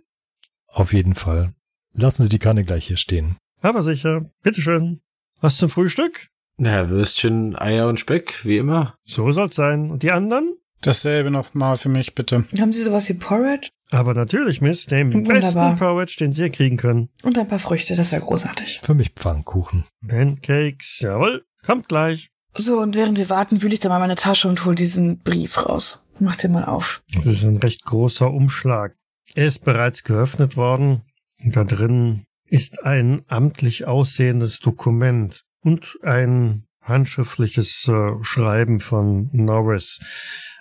auf jeden Fall. Lassen Sie die Kanne gleich hier stehen. Aber sicher. Bitteschön. Was zum Frühstück? Ja, Würstchen, Eier und Speck, wie immer. So soll's sein. Und die anderen? Dasselbe nochmal für mich, bitte. Haben Sie sowas wie Porridge? Aber natürlich, Miss, den Wunderbar. besten Porridge, den Sie kriegen können. Und ein paar Früchte, das wäre großartig. Für mich Pfannkuchen. Pancakes, jawohl. Kommt gleich. So, und während wir warten, wühle ich da mal meine Tasche und hol diesen Brief raus. Mach den mal auf. Das ist ein recht großer Umschlag. Er ist bereits geöffnet worden. Und da drin ist ein amtlich aussehendes Dokument und ein handschriftliches äh, Schreiben von Norris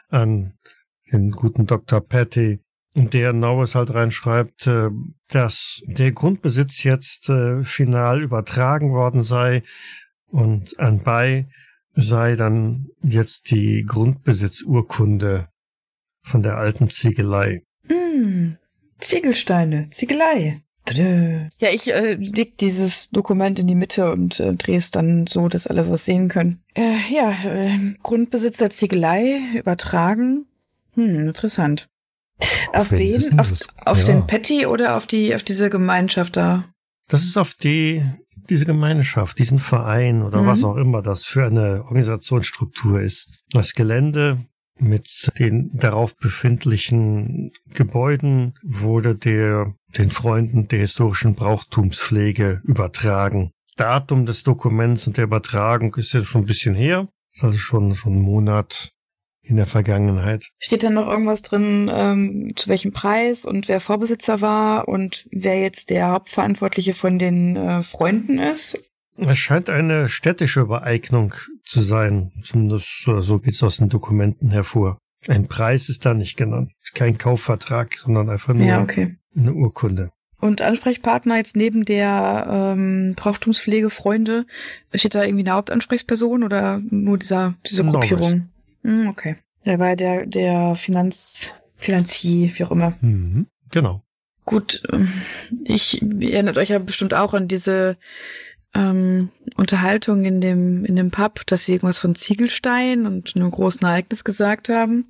an den guten Dr. Patty, in der Norris halt reinschreibt, äh, dass der Grundbesitz jetzt äh, final übertragen worden sei und anbei sei dann jetzt die Grundbesitzurkunde von der alten Ziegelei. Hm, Ziegelsteine, Ziegelei. Ja, ich äh, leg dieses Dokument in die Mitte und äh, drehe es dann so, dass alle was sehen können. Äh, ja, äh, Grundbesitz der Ziegelei übertragen. Hm, interessant. Auf, wen wen? Auf, auf Ja. den Patty oder auf die, auf diese Gemeinschaft da? Das ist auf die, diese Gemeinschaft, diesen Verein oder Mhm. was auch immer das für eine Organisationsstruktur ist. Das Gelände mit den darauf befindlichen Gebäuden wurde der den Freunden der historischen Brauchtumspflege übertragen. Datum des Dokuments und der Übertragung ist jetzt schon ein bisschen her. Das ist also schon, schon ein Monat in der Vergangenheit. Steht da noch irgendwas drin, ähm, zu welchem Preis und wer Vorbesitzer war und wer jetzt der Hauptverantwortliche von den äh, Freunden ist? Es scheint eine städtische Übereignung zu sein. Zumindest so geht es aus den Dokumenten hervor. Ein Preis ist da nicht genannt. Ist kein Kaufvertrag, sondern einfach nur Ja, okay. Eine Urkunde. Und Ansprechpartner jetzt neben der ähm, Brauchtumspflegefreunde, steht da irgendwie eine Hauptansprechperson oder nur dieser diese Norris. Gruppierung? Hm, okay. Der war der der Finanz Finanzier, wie auch immer. Mhm. Genau. Gut, ähm, ich erinnert euch ja bestimmt auch an diese ähm, Unterhaltung in dem in dem Pub, dass sie irgendwas von Ziegelstein und einem großen Ereignis gesagt haben.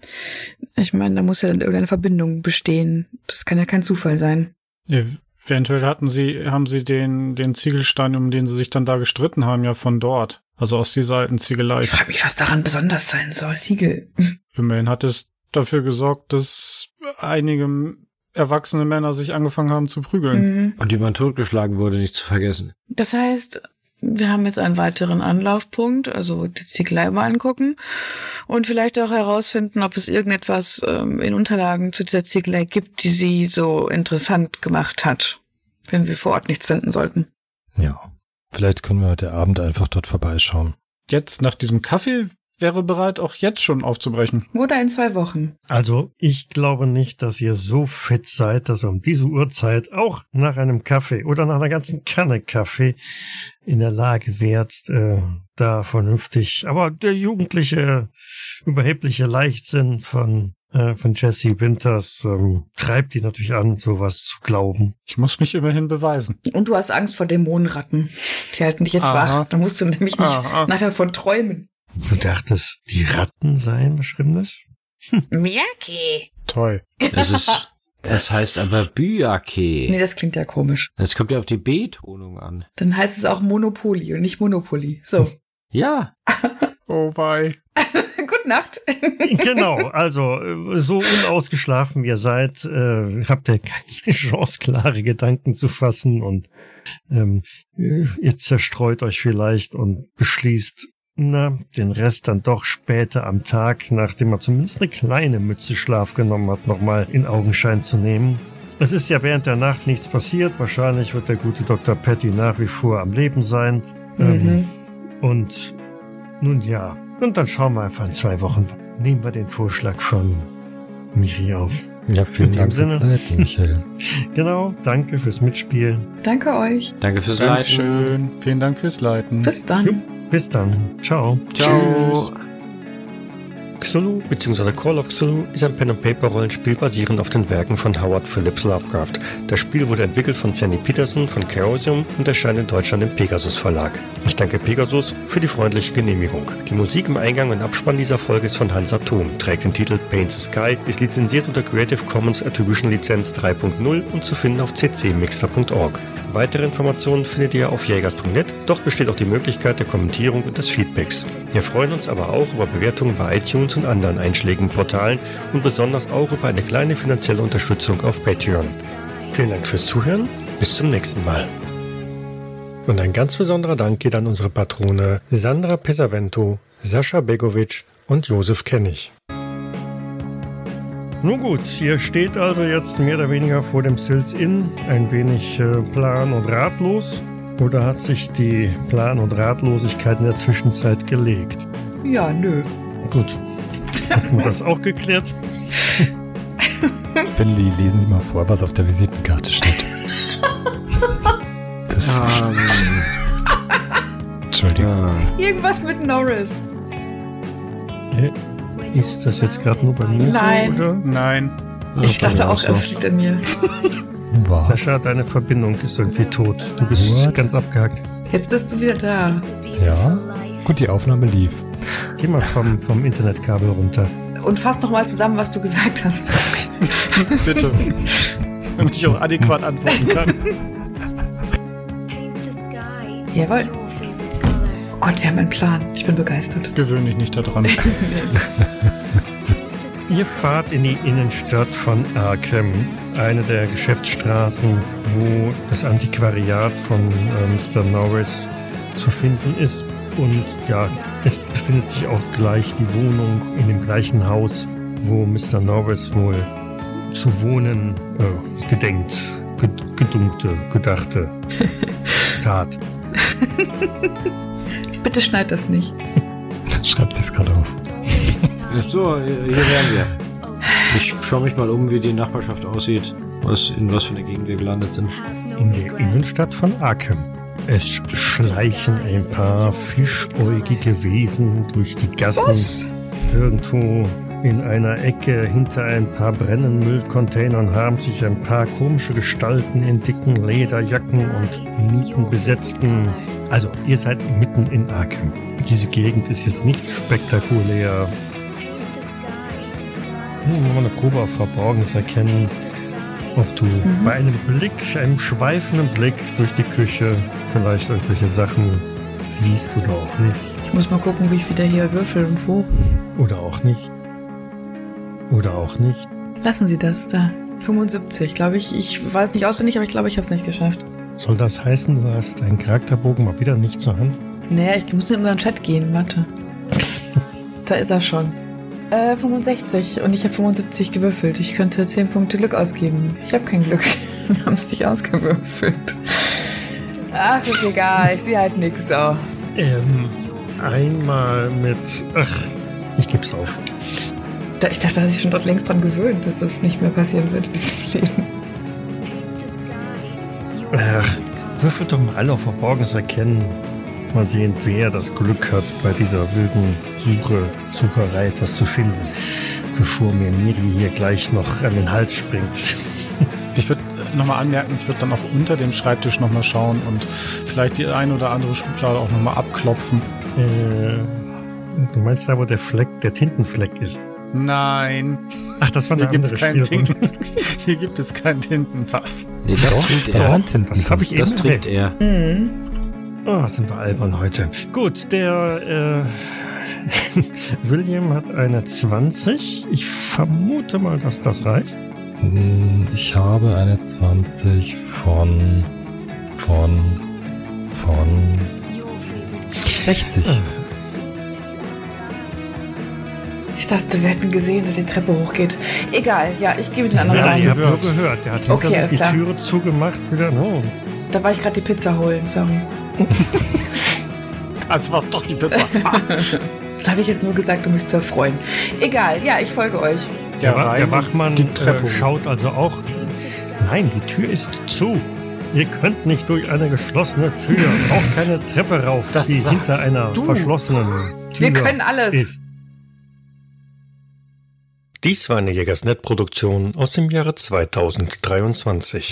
Ich meine, da muss ja dann irgendeine Verbindung bestehen. Das kann ja kein Zufall sein. Eventuell hatten sie, haben sie den, den Ziegelstein, um den sie sich dann da gestritten haben, ja von dort. Also aus dieser alten Ziegelei. Ich frage mich, was daran besonders sein soll. Ziegel. Immerhin hat es dafür gesorgt, dass einige erwachsene Männer sich angefangen haben zu prügeln. Mhm. Und die man totgeschlagen wurde, nicht zu vergessen. Das heißt, wir haben jetzt einen weiteren Anlaufpunkt, also die Ziegelei mal angucken und vielleicht auch herausfinden, ob es irgendetwas ähm, in Unterlagen zu dieser Ziegelei gibt, die sie so interessant gemacht hat, wenn wir vor Ort nichts finden sollten. Ja. Vielleicht können wir heute Abend einfach dort vorbeischauen. Jetzt nach diesem Kaffee wäre bereit, auch jetzt schon aufzubrechen. Oder in zwei Wochen. Also ich glaube nicht, dass ihr so fit seid, dass ihr um diese Uhrzeit auch nach einem Kaffee oder nach einer ganzen Kanne Kaffee in der Lage wärt, äh, da vernünftig. Aber der jugendliche, überhebliche Leichtsinn von äh, von Jesse Winters ähm, treibt die natürlich an, sowas zu glauben. Ich muss mich immerhin beweisen. Und du hast Angst vor Dämonenratten. Die halten dich jetzt Aha. wach. Da musst du nämlich nicht Aha. nachher von träumen. Du dachtest, die Ratten seien was Schlimmes? Miyake. Toll. Es ist, das heißt aber Byake. Nee, das klingt ja komisch. Das kommt ja auf die B-Tonung an. Dann heißt es auch Monopoly und nicht Monopoly. So. Ja. Oh bye. Gute Nacht. genau, also äh, so unausgeschlafen wie ihr seid, äh, habt ihr keine Chance, klare Gedanken zu fassen und ähm, äh, ihr zerstreut euch vielleicht und beschließt, na, den Rest dann doch später am Tag, nachdem man zumindest eine kleine Mütze Schlaf genommen hat, nochmal in Augenschein zu nehmen. Es ist ja während der Nacht nichts passiert. Wahrscheinlich wird der gute Dr. Patty nach wie vor am Leben sein. Ähm, Mhm. und nun ja, und dann schauen wir einfach in zwei Wochen. Nehmen wir den Vorschlag von Miri auf. Ja, vielen In Dank fürs Sinne. Leiten, Michael. Genau, danke fürs Mitspielen. Danke euch. Danke fürs Leiten. Dankeschön. Vielen Dank fürs Leiten. Bis dann. Bis dann. Ciao. Ciao. Cthulhu bzw. Call of Cthulhu ist ein Pen-and-Paper-Rollenspiel basierend auf den Werken von Howard Phillips Lovecraft. Das Spiel wurde entwickelt von Sandy Peterson von Chaosium und erscheint in Deutschland im Pegasus Verlag. Ich danke Pegasus für die freundliche Genehmigung. Die Musik im Eingang und Abspann dieser Folge ist von Hans Atom, trägt den Titel Paint the Sky, ist lizenziert unter Creative Commons Attribution Lizenz 3.0 und zu finden auf ccmixter.org. Weitere Informationen findet ihr auf jägers.net, dort besteht auch die Möglichkeit der Kommentierung und des Feedbacks. Wir freuen uns aber auch über Bewertungen bei iTunes und anderen einschlägigen Portalen und besonders auch über eine kleine finanzielle Unterstützung auf Patreon. Vielen Dank fürs Zuhören, bis zum nächsten Mal. Und ein ganz besonderer Dank geht an unsere Patrone Sandra Pesavento, Sascha Begovic und Josef Kennig. Nun gut, ihr steht also jetzt mehr oder weniger vor dem Stills Inn, ein wenig äh, plan- und ratlos. Oder hat sich die Plan- und Ratlosigkeit in der Zwischenzeit gelegt? Ja, nö. Gut, hatten wir das auch geklärt? Finley, lesen Sie mal vor, was auf der Visitenkarte steht. Das, Ähm, Entschuldigung. ja. Irgendwas mit Norris. Ist das jetzt gerade nur bei mir Nein. so? Oder? Nein. Ich Ja, dachte auch, es liegt an mir. Was? Sascha, deine Verbindung ist irgendwie tot. Du bist What? ganz abgehakt. Jetzt bist du wieder da. Ja? Gut, die Aufnahme lief. Geh mal vom, vom Internetkabel runter. Und fass noch mal zusammen, was du gesagt hast. Bitte. Damit ich auch adäquat antworten kann. Jawohl. Oh Gott, wir haben einen Plan. Ich bin begeistert. Gewöhn dich nicht daran. Ihr fahrt in die Innenstadt von Arkham, eine der Geschäftsstraßen, wo das Antiquariat von äh, Mr. Norris zu finden ist. Und ja, es befindet sich auch gleich die Wohnung in dem gleichen Haus, wo Mr. Norris wohl zu wohnen äh, gedenkt, gedunkte, gedachte Tat. Bitte schneid das nicht. Schreibt sie es gerade auf. So, hier wären wir. Ich schaue mich mal um, wie die Nachbarschaft aussieht, was, in was für einer Gegend wir gelandet sind. In der Innenstadt von Arkham. Es schleichen ein paar fischäugige Wesen durch die Gassen. Was? Irgendwo in einer Ecke hinter ein paar brennenden Müllcontainern haben sich ein paar komische Gestalten in dicken Lederjacken und nietenbesetzten. Also, ihr seid mitten in Arkham. Diese Gegend ist jetzt nicht spektakulär. Hm, mal eine Probe auf Verborgenes erkennen. Ob du Mhm. bei einem Blick, einem schweifenden Blick durch die Küche vielleicht irgendwelche Sachen siehst oder auch nicht. Ich muss mal gucken, wie ich wieder hier würfel und wo. Oder auch nicht. Oder auch nicht. Lassen Sie das da. 75, glaube ich. Ich weiß nicht auswendig, aber ich glaube, ich habe es nicht geschafft. Soll das heißen, du hast deinen Charakterbogen mal wieder nicht zur Hand? Naja, ich muss in unseren Chat gehen. Warte. da ist er schon. Äh, 65 und ich habe 75 gewürfelt. Ich könnte 10 Punkte Glück ausgeben. Ich habe kein Glück. Wir haben es nicht ausgewürfelt. Ach, ist egal. Ich sehe halt nix. So. Ähm, einmal mit. Ach, ich geb's auf. Da, ich dachte, da hat sich schon dort längst dran gewöhnt, dass das nicht mehr passieren wird in diesem Leben. Ach, würfel doch mal alle auf Verborgenes erkennen. Mal sehen, wer das Glück hat, bei dieser wilden Suche, Sucherei etwas zu finden, bevor mir Miri hier gleich noch an den Hals springt. Ich würde nochmal anmerken, ich würde dann auch unter dem Schreibtisch nochmal schauen und vielleicht die ein oder andere Schublade auch nochmal abklopfen. Äh, du meinst da, wo der Fleck, der Tintenfleck ist? Nein, Ach, das war hier eine gibt, es. Tinten, hier gibt es kein Tintenfass. Nee, das Doch, trinkt er. Das habe ich eben Das trinkt er. Mhm. Oh, sind wir albern heute. Gut, der äh, William hat eine 20. Ich vermute mal, dass das reicht. Hm, Ich habe eine 20 von. von. von. 60. Ich dachte, wir hätten gesehen, dass die Treppe hochgeht. Egal, ja, ich gehe mit den anderen Ja, rein. ihr habt nur gehört. Der hat Okay, die klar. Türe zugemacht. Wieder. Oh. Da war ich gerade die Pizza holen, sorry. Das war's doch die Pizza. Das habe ich jetzt nur gesagt, um mich zu erfreuen. Egal, ja, ich folge euch. Der, der und Wachmann die Treppe äh, hoch. schaut also auch. Nein, die Tür ist zu. Ihr könnt nicht durch eine geschlossene Tür, auch keine Treppe rauf, Das die hinter einer du. verschlossenen Tür Wir können alles. ist. Dies war eine Jägersnet-Produktion aus dem Jahre 2023.